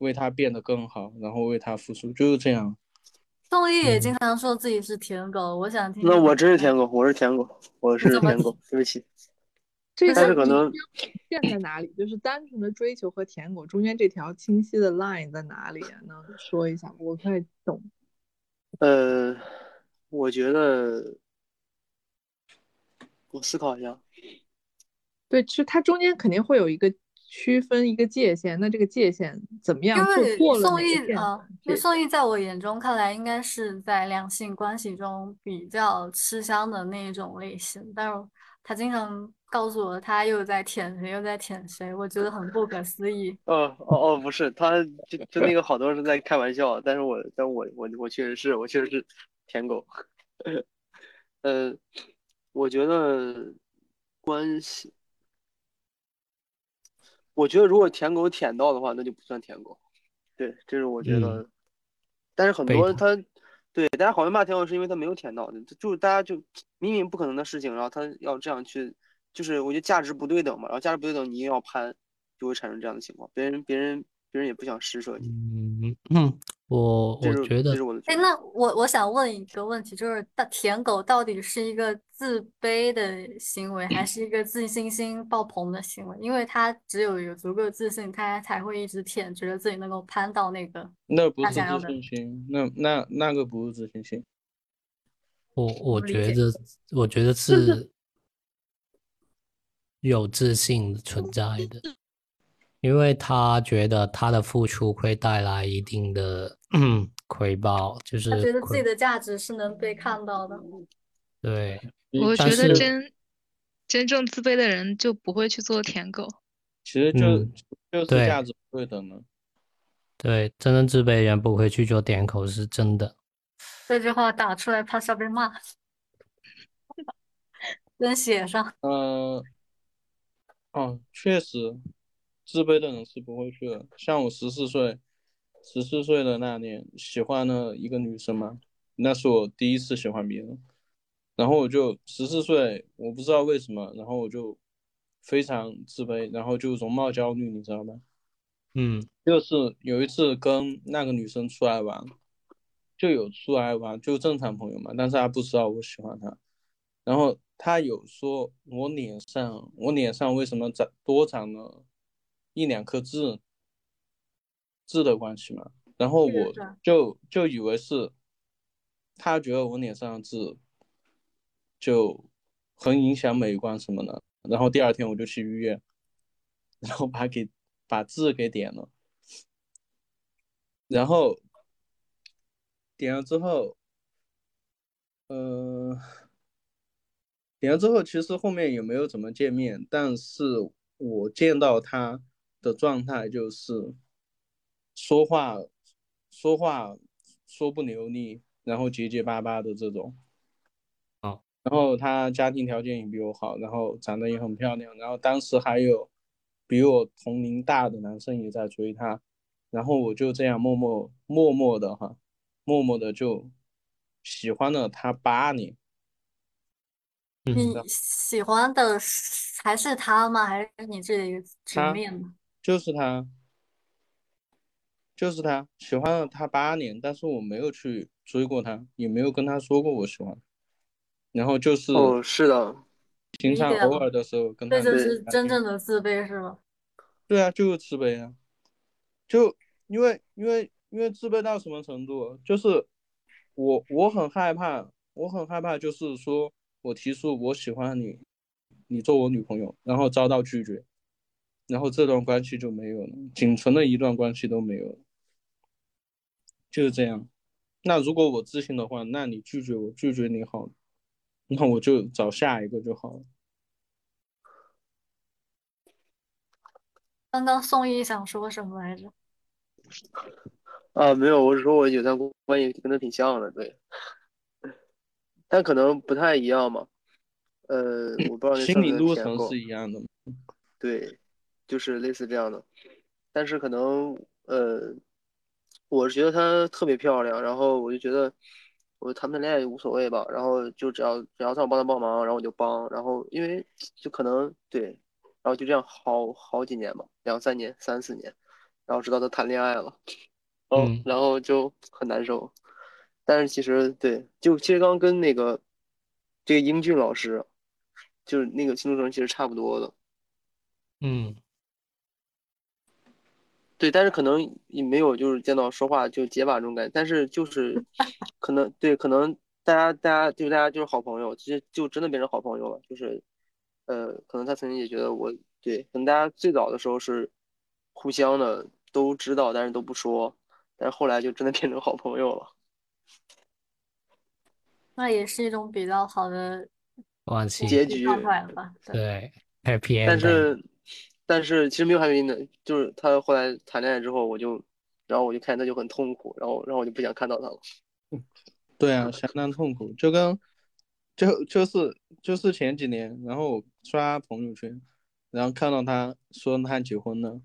为他变得更好，然后为他付出，就是这样。宋轶也嗯经常说自己是舔狗，我想听那我真是舔狗，我是舔狗，我是舔狗，对不起。这但是个可能线在哪里？就是单纯的追求和舔狗中间这条清晰的 line 在哪里啊？能说一下吗？我不太懂。呃，我觉得我思考一下，对，其实它中间肯定会有一个区分，一个界限。那这个界限怎么样做为过了宋轶啊，因为宋轶在我眼中看来应该是在两性关系中比较吃香的那一种类型，但是他经常告诉我他又在舔谁又在舔谁，我觉得很不可思议。哦哦哦，不是，他就就那个好多人在开玩笑，但是我但我我我确实是我确实是舔狗，[LAUGHS] 呃，我觉得关系，我觉得如果舔狗舔到的话，那就不算舔狗，对，这是我觉得，嗯。但是很多他，对，大家好像骂舔狗是因为他没有舔到的，就是大家就明明不可能的事情，然后他要这样去，就是我觉得价值不对等嘛，然后价值不对等，你硬要攀，就会产生这样的情况，别人别人别人也不想施舍你，嗯嗯，我我觉得这是我的哎，觉得。那我我想问一个问题，就是大舔狗到底是一个自卑的行为，还是一个自信心爆棚的行为？因为他只有有足够自信，他才会一直舔，觉得自己能够攀到那个那不是自他想要的。信心，那那那个不是自信心。我我觉得我觉得是 [LAUGHS] 有自信存在的，因为他觉得他的付出会带来一定的回报，就是他觉得自己的价值是能被看到的。对，我觉得真真正自卑的人就不会去做舔狗。其实就、嗯就是价值不对等的。对，真正自卑的人不会去做舔狗是真的。这句话打出来怕是要被骂，[LAUGHS] 真写上。嗯、哦，确实，自卑的人是不会去的。像我十四岁，十四岁的那年，喜欢了一个女生嘛，那是我第一次喜欢别人。然后我就十四岁，我不知道为什么，然后我就非常自卑，然后就容貌焦虑，你知道吗？嗯就是有一次跟那个女生出来玩，就有出来玩，就正常朋友嘛，但是她不知道我喜欢她，然后她有说我脸上，我脸上为什么长多长了一两颗痣，痣的关系嘛，然后我就就以为是，他觉得我脸上的痣就很影响美观什么的，然后第二天我就去医院，然后把给把痣给点了。然后点了之后，呃，点了之后，其实后面也没有怎么见面，但是我见到他的状态就是说话说话说不流利，然后结结巴巴的这种。哦，然后他家庭条件也比我好，然后长得也很漂亮，然后当时还有比我同龄大的男生也在追她。然后我就这样默默默默的哈，默默的就喜欢了他八年。你嗯喜欢的还是他吗？还是你自己直他面呢？就是他，就是他，喜欢了他八年，但是我没有去追过他，也没有跟他说过我喜欢。然后就是哦，是的，平常偶尔的时候跟他这就是真正的自卑是吗？对啊，就是自卑啊，就因为因为因为自卑到什么程度，就是我我很害怕，我很害怕，就是说我提出我喜欢你，你做我女朋友，然后遭到拒绝，然后这段关系就没有了，仅存的一段关系都没有了，就是这样。那如果我自信的话，那你拒绝我，拒绝你好，那我就找下一个就好了。刚刚宋轶想说什么来着？[LAUGHS] 啊，没有，我是说我有段关系跟他挺像的，对，但可能不太一样嘛。呃，我不知道那心理路程，是一样的吗？对，就是类似这样的，但是可能呃，我是觉得她特别漂亮，然后我就觉得我谈不谈恋爱也无所谓吧，然后就只要只要让我帮她帮忙，然后我就帮，然后因为就可能对，然后就这样好好几年吧，两三年、三四年，然后直到她谈恋爱了，哦，嗯然后就很难受，但是其实对，就其实刚刚跟那个这个英俊老师，就是那个心路历程其实差不多的。嗯对，但是可能也没有就是见到说话就结巴这种感觉，但是就是 [LAUGHS] 可能对，可能大家大家就大家就是好朋友，其实就真的变成好朋友了，就是呃，可能他曾经也觉得我对，可能大家最早的时候是互相的都知道，但是都不说，但是后来就真的变成好朋友了。[LAUGHS] 那也是一种比较好的结局？对，但 ending，是但是其实没有 happy ending，就是他后来谈恋爱之后，我就然后我就看他就很痛苦，然后然后我就不想看到他了。[LAUGHS] 对啊，相当痛苦，就跟就就是就是前几年，然后我刷朋友圈，然后看到他说他结婚了，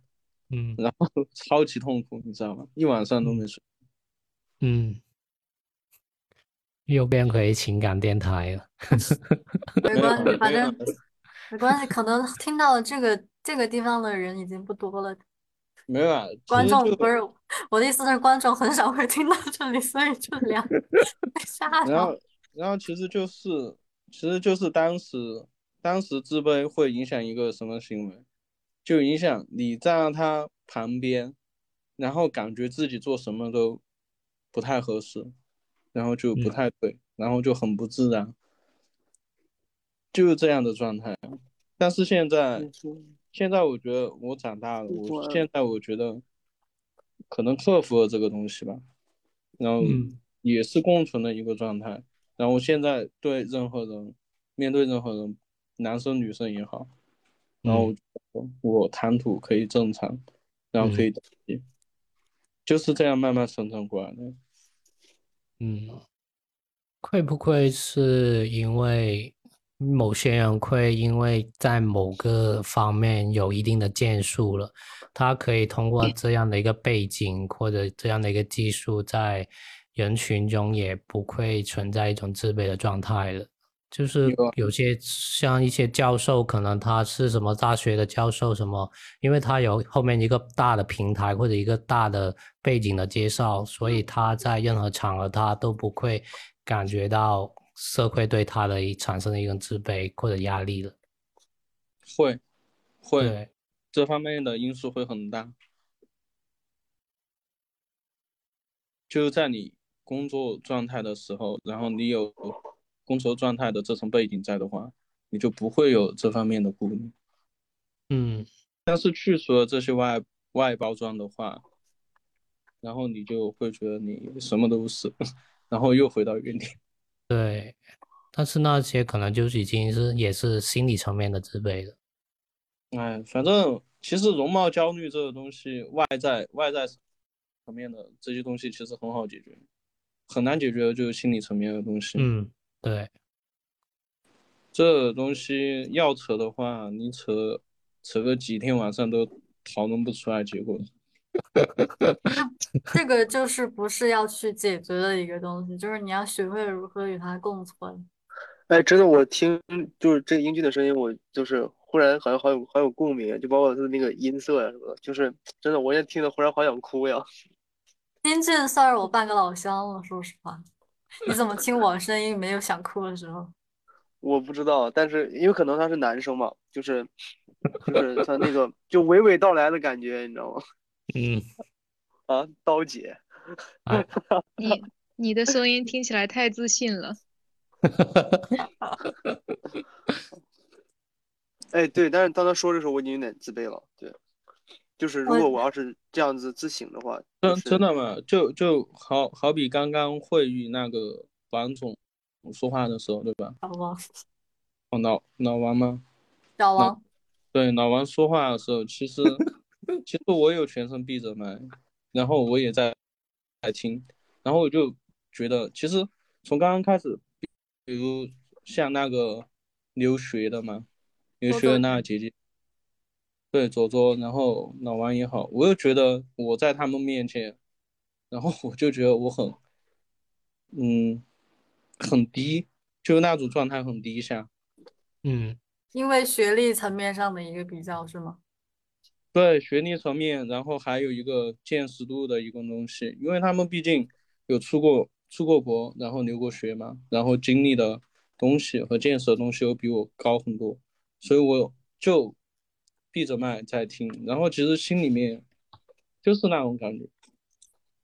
嗯然后 [LAUGHS] 超级痛苦，你知道吗？一晚上都没睡。嗯，又变回情感电台了。[LAUGHS] 没关系，反正没关系，可能听到这个这个地方的人已经不多了。没有啊，观众不是我的意思是，观众很少会听到这里，所以就两被吓 [LAUGHS] 到。然后然后其实就是其实就是当时当时自卑会影响一个什么行为，就影响你站在他旁边，然后感觉自己做什么都不太合适，然后就不嗯太对，然后就很不自然，就是这样的状态。但是现在现在我觉得我长大了，我现在我觉得可能克服了这个东西吧，然后嗯也是共存的一个状态。然后现在对任何人，面对任何人，男生女生也好，然后我我谈吐可以正常，然后可以，就是这样慢慢成长过来的。嗯，会不会是因为某些人会因为在某个方面有一定的建树了，他可以通过这样的一个背景或者这样的一个技术，在人群中也不会存在一种自卑的状态了。就是有些像一些教授，可能他是什么大学的教授什么，因为他有后面一个大的平台或者一个大的背景的介绍，所以他在任何场合他都不会感觉到社会对他的一产生的一种自卑或者压力了。会会，这方面的因素会很大。就是在你工作状态的时候，然后你有工作状态的这层背景在的话，你就不会有这方面的顾虑。嗯，但是去除了这些外外包装的话，然后你就会觉得你什么都不是，[LAUGHS] 然后又回到原点。对，但是那些可能就是已经是也是心理层面的自卑了。哎，反正其实容貌焦虑这个东西，外在外在层面的这些东西其实很好解决，很难解决的就是心理层面的东西。嗯，对，这东西要扯的话，你扯扯个几天晚上都讨论不出来结果。这个就是不是要去解决的一个东西，就是你要学会如何与它共存。哎，真的，我听就是这个英俊的声音，我就是忽然好像好有好有共鸣，就包括他的那个音色呀什么的，就是真的，我现在听得忽然好想哭呀。[LAUGHS] 英俊算是我半个老乡了，说实话。你怎么听我声音没有想哭的时候？[LAUGHS] 我不知道，但是因为可能他是男生嘛，就是就是他那个就娓娓道来的感觉，你知道吗？嗯，啊，刀姐 [LAUGHS] [LAUGHS] 啊，你你的声音听起来太自信了。[LAUGHS] 哎，对，但是当他说的时候，我已经有点自卑了。对，就是如果我要是这样子自省的话，真就是真的吗？就就好好比刚刚会与那个王总说话的时候，对吧？老王，哦，老老王吗？老王，对，老王说话的时候，其实 [LAUGHS] 其实我有全程闭着麦，然后我也在在听，然后我就觉得，其实从刚刚开始，比如像那个留学的嘛，留学的那个姐姐，对，左左，然后老王也好，我又觉得我在他们面前，然后我就觉得我很，嗯，很低，就那种状态很低下。嗯，因为学历层面上的一个比较是吗？对学历层面，然后还有一个见识度的一个东西，因为他们毕竟有出过出过国，然后留过学嘛，然后经历的东西和见识的东西又比我高很多，所以我就闭着麦在听，然后其实心里面就是那种感觉。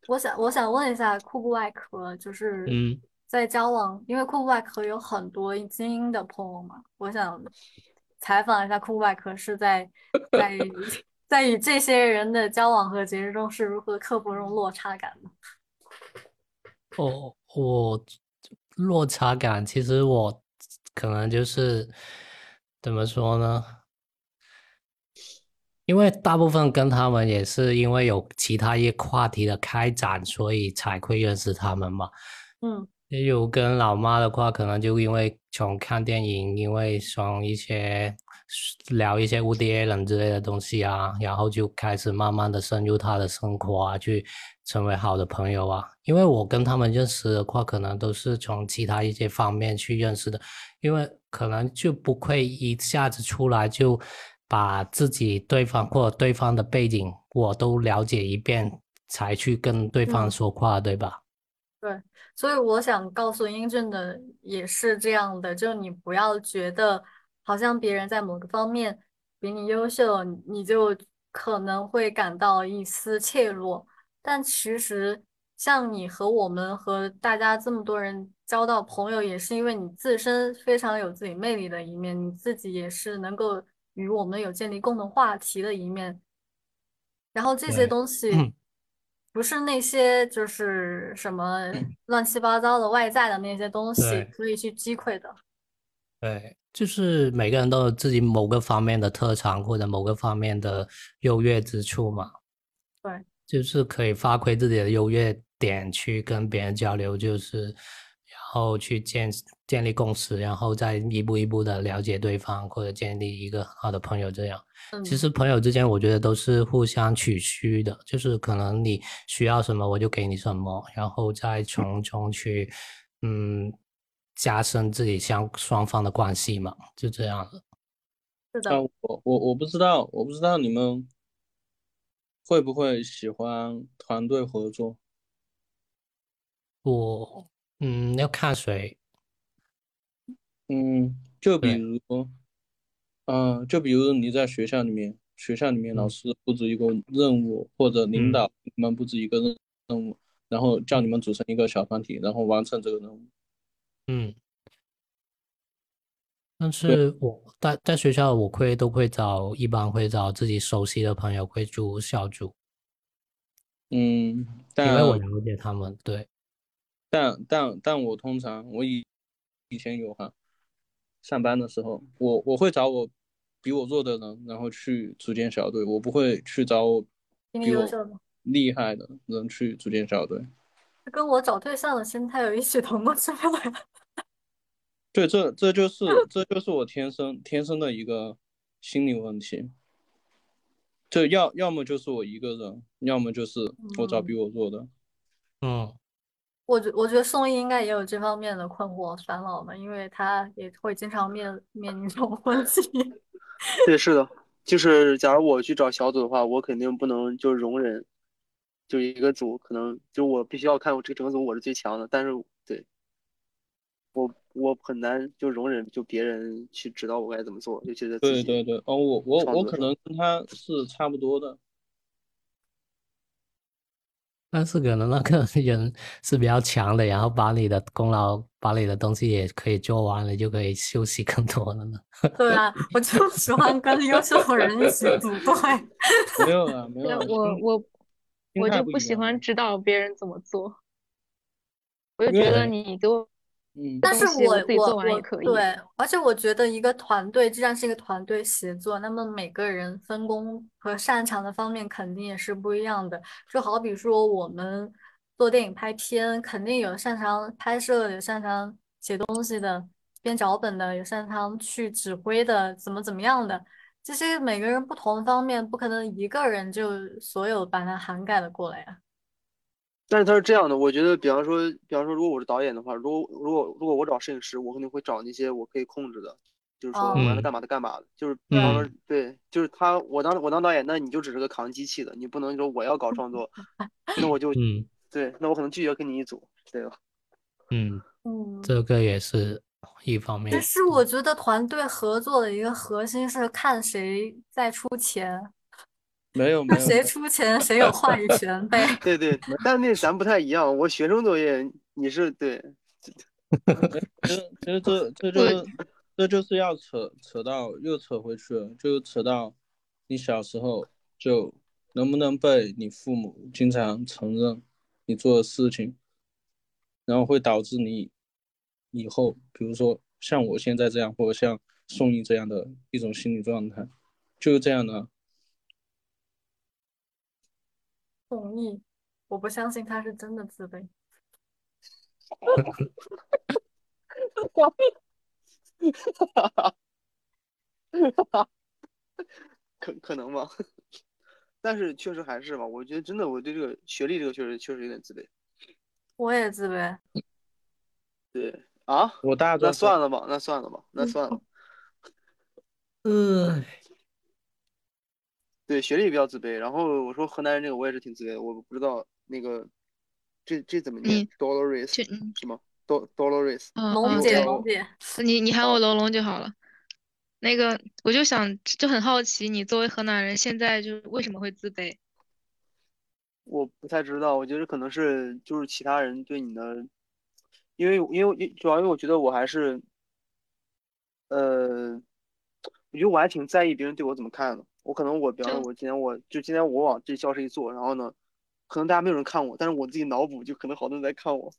我想，我想问一下酷酷外壳，就是嗯。在交往，因为酷酷外壳有很多精英的朋友嘛，我想采访一下酷酷外壳是在在在与这些人的交往和节日中是如何克服这种落差感的？我我落差感，其实我可能就是怎么说呢？因为大部分跟他们也是因为有其他一些话题的开展，所以才会认识他们嘛。嗯，例如跟老妈的话，可能就因为从看电影，因为从一些聊一些 Woody Allen 之类的东西啊，然后就开始慢慢的深入他的生活啊，去成为好的朋友啊。因为我跟他们认识的话，可能都是从其他一些方面去认识的，因为可能就不会一下子出来就把自己对方或者对方的背景我都了解一遍，才去跟对方嗯说话，对吧？对，所以我想告诉英俊的也是这样的，就你不要觉得好像别人在某个方面比你优秀，你就可能会感到一丝怯弱。但其实，像你和我们和大家这么多人交到朋友，也是因为你自身非常有自己魅力的一面，你自己也是能够与我们有建立共同话题的一面。然后这些东西嗯不是那些就是什么乱七八糟的外在的那些东西可以去击溃的。对，就是每个人都有自己某个方面的特长或者某个方面的优越之处嘛。对，就是可以发挥自己的优越点去跟别人交流，就是然后去建建立共识，然后再一步一步的了解对方，或者建立一个很好的朋友。这样，其嗯实朋友之间我觉得都是互相取需的，就是可能你需要什么我就给你什么，然后再从中去嗯加深自己相双方的关系嘛，就这样了。是啊，的，我我我不知道，我不知道你们会不会喜欢团队合作。我嗯要看谁，嗯，就比，如，嗯、就比如你在学校里面，学校里面老嗯师布置一个任务，或者领嗯导你们布置一个任任务，然后叫你们组成一个小团体，然后完成这个任务。嗯。但对，是我在在学校，我会都会找，一般会找自己熟悉的朋友会组小组，嗯，因为但我了解他们。对，但但但我通常我以以前有哈，上班的时候，我我会找我比我弱的人，然后去组建小队，我不会去找我比你比我优秀的，厉害的人去组建小队。这跟我找对象的心态有异曲同工之妙呀。[LAUGHS] 对，这这就是这就是我天生天生的一个心理问题。这要要么就是我一个人，要么就是我找嗯，比我弱的。嗯，我觉我觉得宋轶应该也有这方面的困惑烦恼吧，因为他也会经常面面临这种问题。对，是的，就是假如我去找小组的话，我肯定不能就容忍，就一个组可能就我必须要看我这个整个组我是最强的，但是对我我很难就容忍就别人去指导我该怎么做，就觉得对对对，哦，我我我可。能跟他是差不多的。但是可能那个 [LAUGHS] 人是比较强的，然后把你的功劳、把你的东西也可以做完了，就可以休息更多了呢。[LAUGHS] 对啊，我就喜欢跟优秀的人一起组队。没有啊，没，有啊，我我我就不喜欢。指导别人怎么做，我就觉得，你给我嗯，但是，我我自己做我我完也可以。对，而且我觉得一个团队既然是一个团队协作，那么每个人分工和擅长的方面肯定也是不一样的。就好比说我们做电影拍片，肯定有擅长拍摄，有擅长写东西的，编脚本的，有擅长去指挥的，怎么怎么样的。这些每个人不同方面，不可能一个人就所有把它涵盖了过来呀。但是他是这样的，我觉得，比方说，比方说，如果我是导演的话，如果如果如果我找摄影师，我肯定会找那些我可以控制的，就是说我让他哦，干嘛他干嘛的，就是比方说，嗯对，就是他，我当我当导演，那你就只是个扛机器的，你不能说我要搞创作，[LAUGHS] 那我就嗯对，那我可能拒绝跟你一组，对吧？嗯，嗯。这个也是一方面。但是我觉得团队合作的一个核心是看谁在出钱，没有 [LAUGHS] 没有没谁，出钱谁有话语权呗。[LAUGHS] 对对，但那咱不太一样，我学生作业你是对，[LAUGHS] 其实其实这这就是这就是要扯扯到又扯回去了，就扯到你小时候就能不能被你父母经常承认你做的事情，然后会导致你以后，比如说像我现在这样，或者像宋轶这样的一种心理状态，就是这样的。宋毅，我不相信他是真的自卑。[LAUGHS] 可可能吗？[LAUGHS] 但是确实还是吧，我觉得真的，我对这个学历这个确实确实有点自卑。我也自卑。对啊，那我大专算了吧，那算了吧，那算了。嗯，对，学历比较自卑。然后我说河南人这个我也是挺自卑的，我不知道那个这这怎么念？Dolores 是吗？Do Dolores 嗯龙姐龙姐，你你喊啊我龙龙就好了。那个，我就想就很好奇，你作为河南人，现在就是为什么会自卑？我不太知道，我觉得可能是就是其他人对你的，因为因为主要因为我觉得我还是，呃，我觉得我还挺在意别人对我怎么看的。我可能我比方说，我今天我就今天我往这教室一坐，然后呢，可能大家没有人看我，但是我自己脑补就可能好多人在看我。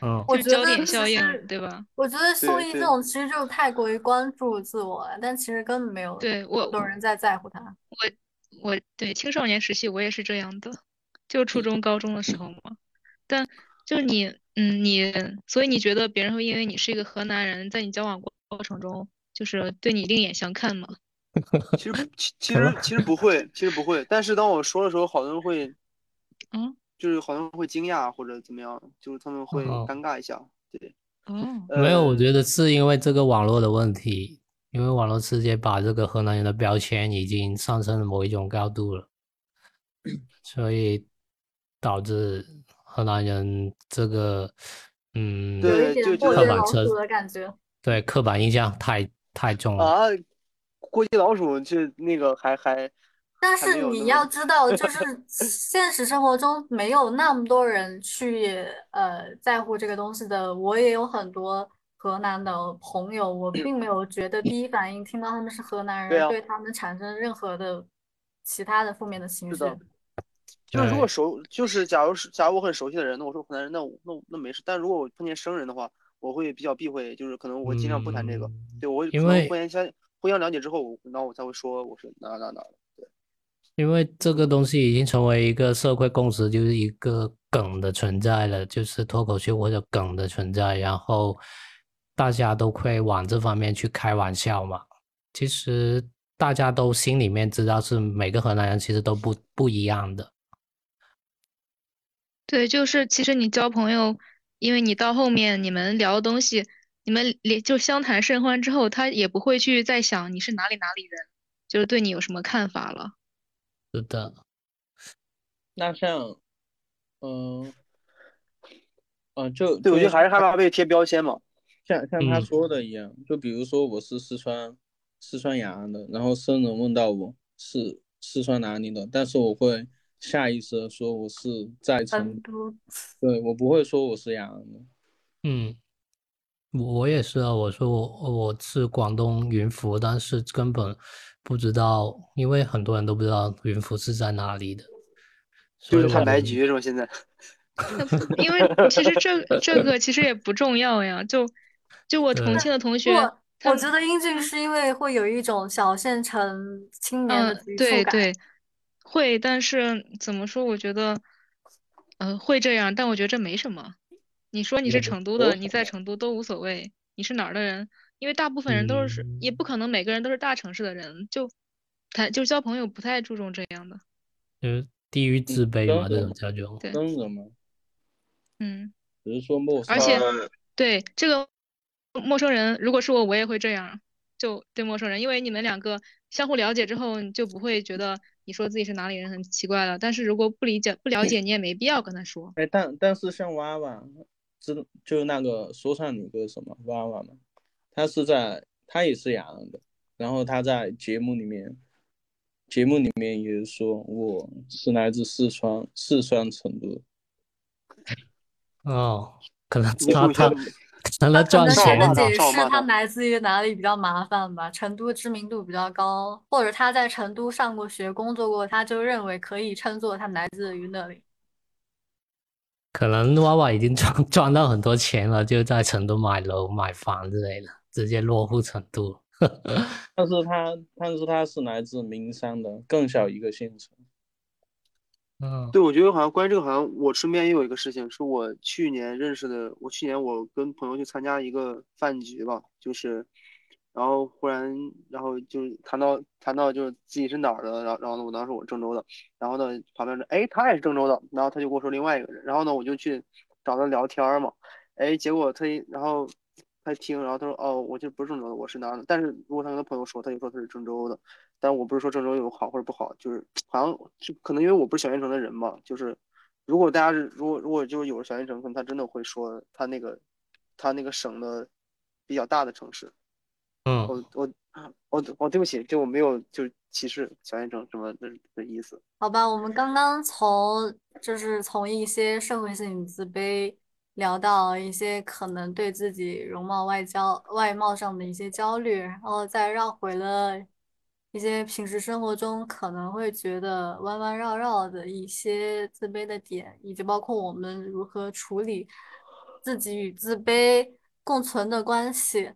嗯，就焦我觉得其点效应，对吧？我觉得宋轶这种其实就是太过于关注自我了，但其实根本没有对我有人在在乎他。我我对青少年时期我也是这样的，就初中、高中的时候嘛。但就是你，嗯，你，所以你觉得别人会因为你是一个河南人，在你交往过过程中，就是对你另眼相看吗？[LAUGHS] 其实其其实其实不会，其实不会。但是当我说的时候，好多人会，[LAUGHS] 嗯，就是好像会惊讶或者怎么样，就是他们会哦尴尬一下。对，哦，没有，我呃觉得是因为这个网络的问题，因为网络世界把这个河南人的标签已经上升了某一种高度了，[COUGHS] 所以导致河南人这个嗯对就一点过街老刻板车鼠的感觉。对刻板印象太太重了。啊，过街老鼠就那个还还但是你要知道，就 [LAUGHS] 是现实生活中没有那么多人去呃在乎这个东西的。我也有很多河南的朋友，我并没有觉得第一反应听到他们是河南人，对啊对他们产生任何的其他的负面的情绪。是的就是如果熟，就是假如是假如我很熟悉的人，那我说河南人，那我那那没事。但如果我碰见生人的话，我会比较避讳，就是可能我会尽量不谈这个。嗯对我因为能互相先互相了解之后，我然后我才会说我是哪哪哪的。对，因为这个东西已经成为一个社会共识，就是一个梗的存在了，就是脱口秀或者梗的存在，然后大家都会往这方面去开玩笑嘛。其实大家都心里面知道是每个河南人其实都不不一样的。对，就是其实你交朋友，因为你到后面你们聊的东西，你们连就相谈甚欢之后，他也不会去再想你是哪里哪里人，就是对你有什么看法了。是的，那像，嗯、呃，就对，我觉得就还是害怕被贴标签嘛。像像他嗯说的一样，就比如说我是四川四川雅安的，然后生人问到我是四川哪里的，但是我会下意识的说我是在成成都，对我不会说我是雅安的。嗯，我我也是啊，我说我我是广东云浮，但是根本不知道，因为很多人都不知道云浮是在哪里的，所就是看白局是吧？现在 [LAUGHS] 因为其实这这个其实也不重要呀，就就我重庆的同学，我觉得英俊是因为会有一种小县城青年的嗯，局促感。对对，会，但是怎么说？我觉得，呃，会这样，但我觉得这没什么。你说你是成都的，你在成都都无所谓，你是哪儿的人？因为大部分人都是，也嗯，不可能每个人都是大城市的人，就谈就交朋友不太注重这样的。就是低于自卑嘛，这种真的叫做。对，真的吗？嗯，只是说陌生而且呃，对这个陌生人，如果是我，我也会这样，就对陌生人，因为你们两个相互了解之后，你就不会觉得你说自己是哪里人很奇怪了。但是如果不理解、不了解，你也没必要跟他说。哎，但但是像娃娃，知就是那个说唱女歌手嘛，娃娃嘛，她是在她也是雅安的，然后她在节目里面，节目里面也说我是来自四川，四川成都。哦，可能你他他成了可能是赚钱的解释他来自于哪里比较麻烦吧。成都知名度比较高，或者他在成都上过学、工作过，他就认为可以称作他来自于那里。可能娃娃已经赚 [LAUGHS] 赚到很多钱了，就在成都买楼、买房之类的，直接落户成都。但 [LAUGHS] 是他但是他是来自名山的更小一个县城。嗯对，我觉得好像关于这个，好像我身边也有一个事情，是我去年认识的。我去年我跟朋友去参加一个饭局吧，就是，然后忽然，然后就谈到谈到就是自己是哪儿的，然后然后呢，我当时我郑州的，然后呢旁边的，哎，他也是郑州的，然后他就跟我说另外一个人，然后呢我就去找他聊天嘛，哎，结果他一然后他一听，然后他说哦，我就不是郑州的，我是哪儿的，但是如果他跟他朋友说，他就说他是郑州的。但我不是说郑州有好或者不好，就是 [TSK] 好像就可能因为我不是小县城的人嘛，就是如果大家是如果如果就是有了小县城，可能他真的会说他那个他那个省的比较大的城市。嗯，我我我我对不起，就我没有就是歧视小县城什么的的意思。好吧，我们刚刚从就是从一些社会性自卑聊到一些可能对自己容貌外交外貌上的一些焦虑，然后再绕回了一些平时生活中可能会觉得弯弯绕绕的一些自卑的点，以及包括我们如何处理自己与自卑共存的关系。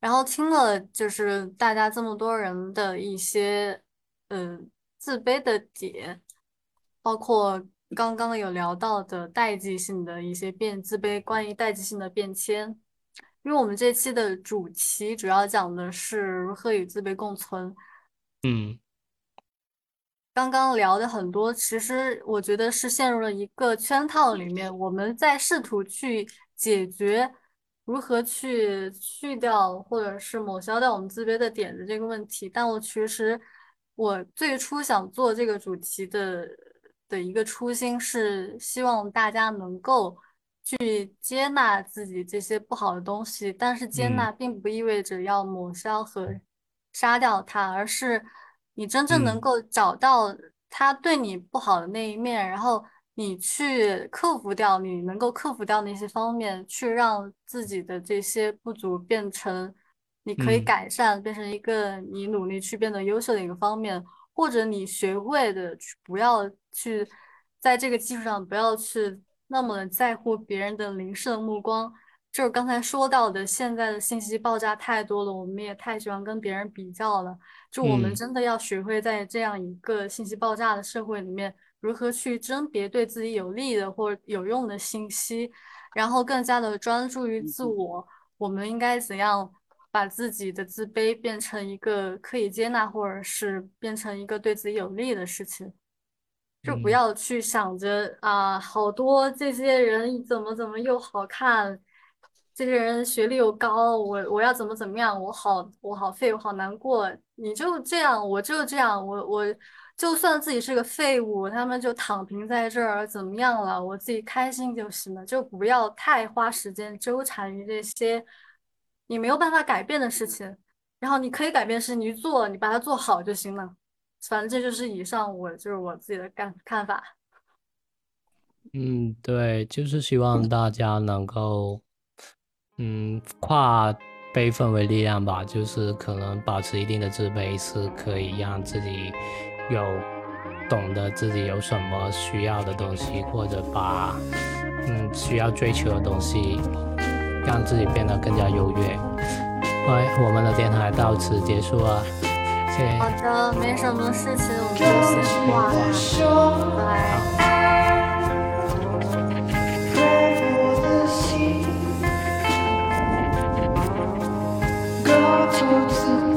然后听了就是大家这么多人的一些嗯自卑的点，包括刚刚有聊到的代际性的一些变自卑，关于代际性的变迁。因为我们这期的主题主要讲的是如何与自卑共存。嗯，刚刚聊的很多，其实我觉得是陷入了一个圈套里面，我们在试图去解决如何去去掉或者是抹消掉我们自卑的点的这个问题。但我其实我最初想做这个主题的的一个初心是希望大家能够去接纳自己这些不好的东西，但是接纳并不意味着要抹消和杀掉他，而是。你真正能够找到他对你不好的那一面，然后你去克服掉，你能够克服掉那些方面，去让自己的这些不足变成你可以改善，变成一个你努力去变得优秀的一个方面，或者你学会的去不要去在这个基础上不要去那么在乎别人的凝视的目光。就是刚才说到的，现在的信息爆炸太多了，我们也太喜欢跟别人比较了。就我们真的要学会在这样一个信息爆炸的社会里面，如何去甄别对自己有利的或有用的信息，然后更加的专注于自我。我们应该怎样把自己的自卑变成一个可以接纳，或者是变成一个对自己有利的事情？就不要去想着啊，好多这些人怎么怎么又好看。这些人学历又高，我我要怎么怎么样？我好我好废，我好难过。你就这样，我就这样，我我就算自己是个废物，他们就躺平在这儿，怎么样了？我自己开心就行了，就不要太花时间纠缠于这些你没有办法改变的事情。然后你可以改变的事，你去做，你把它做好就行了。反正这就是以上我就是我自己的看看法。嗯，对，就是希望大家能够。嗯，跨悲愤为力量吧，就是可能保持一定的自卑，是可以让自己有懂得自己有什么需要的东西，或者把嗯需要追求的东西，让自己变得更加优越。哎，我们的电台到此结束了，谢谢。好的，没什么事情，我们就先挂了，拜拜。的独自。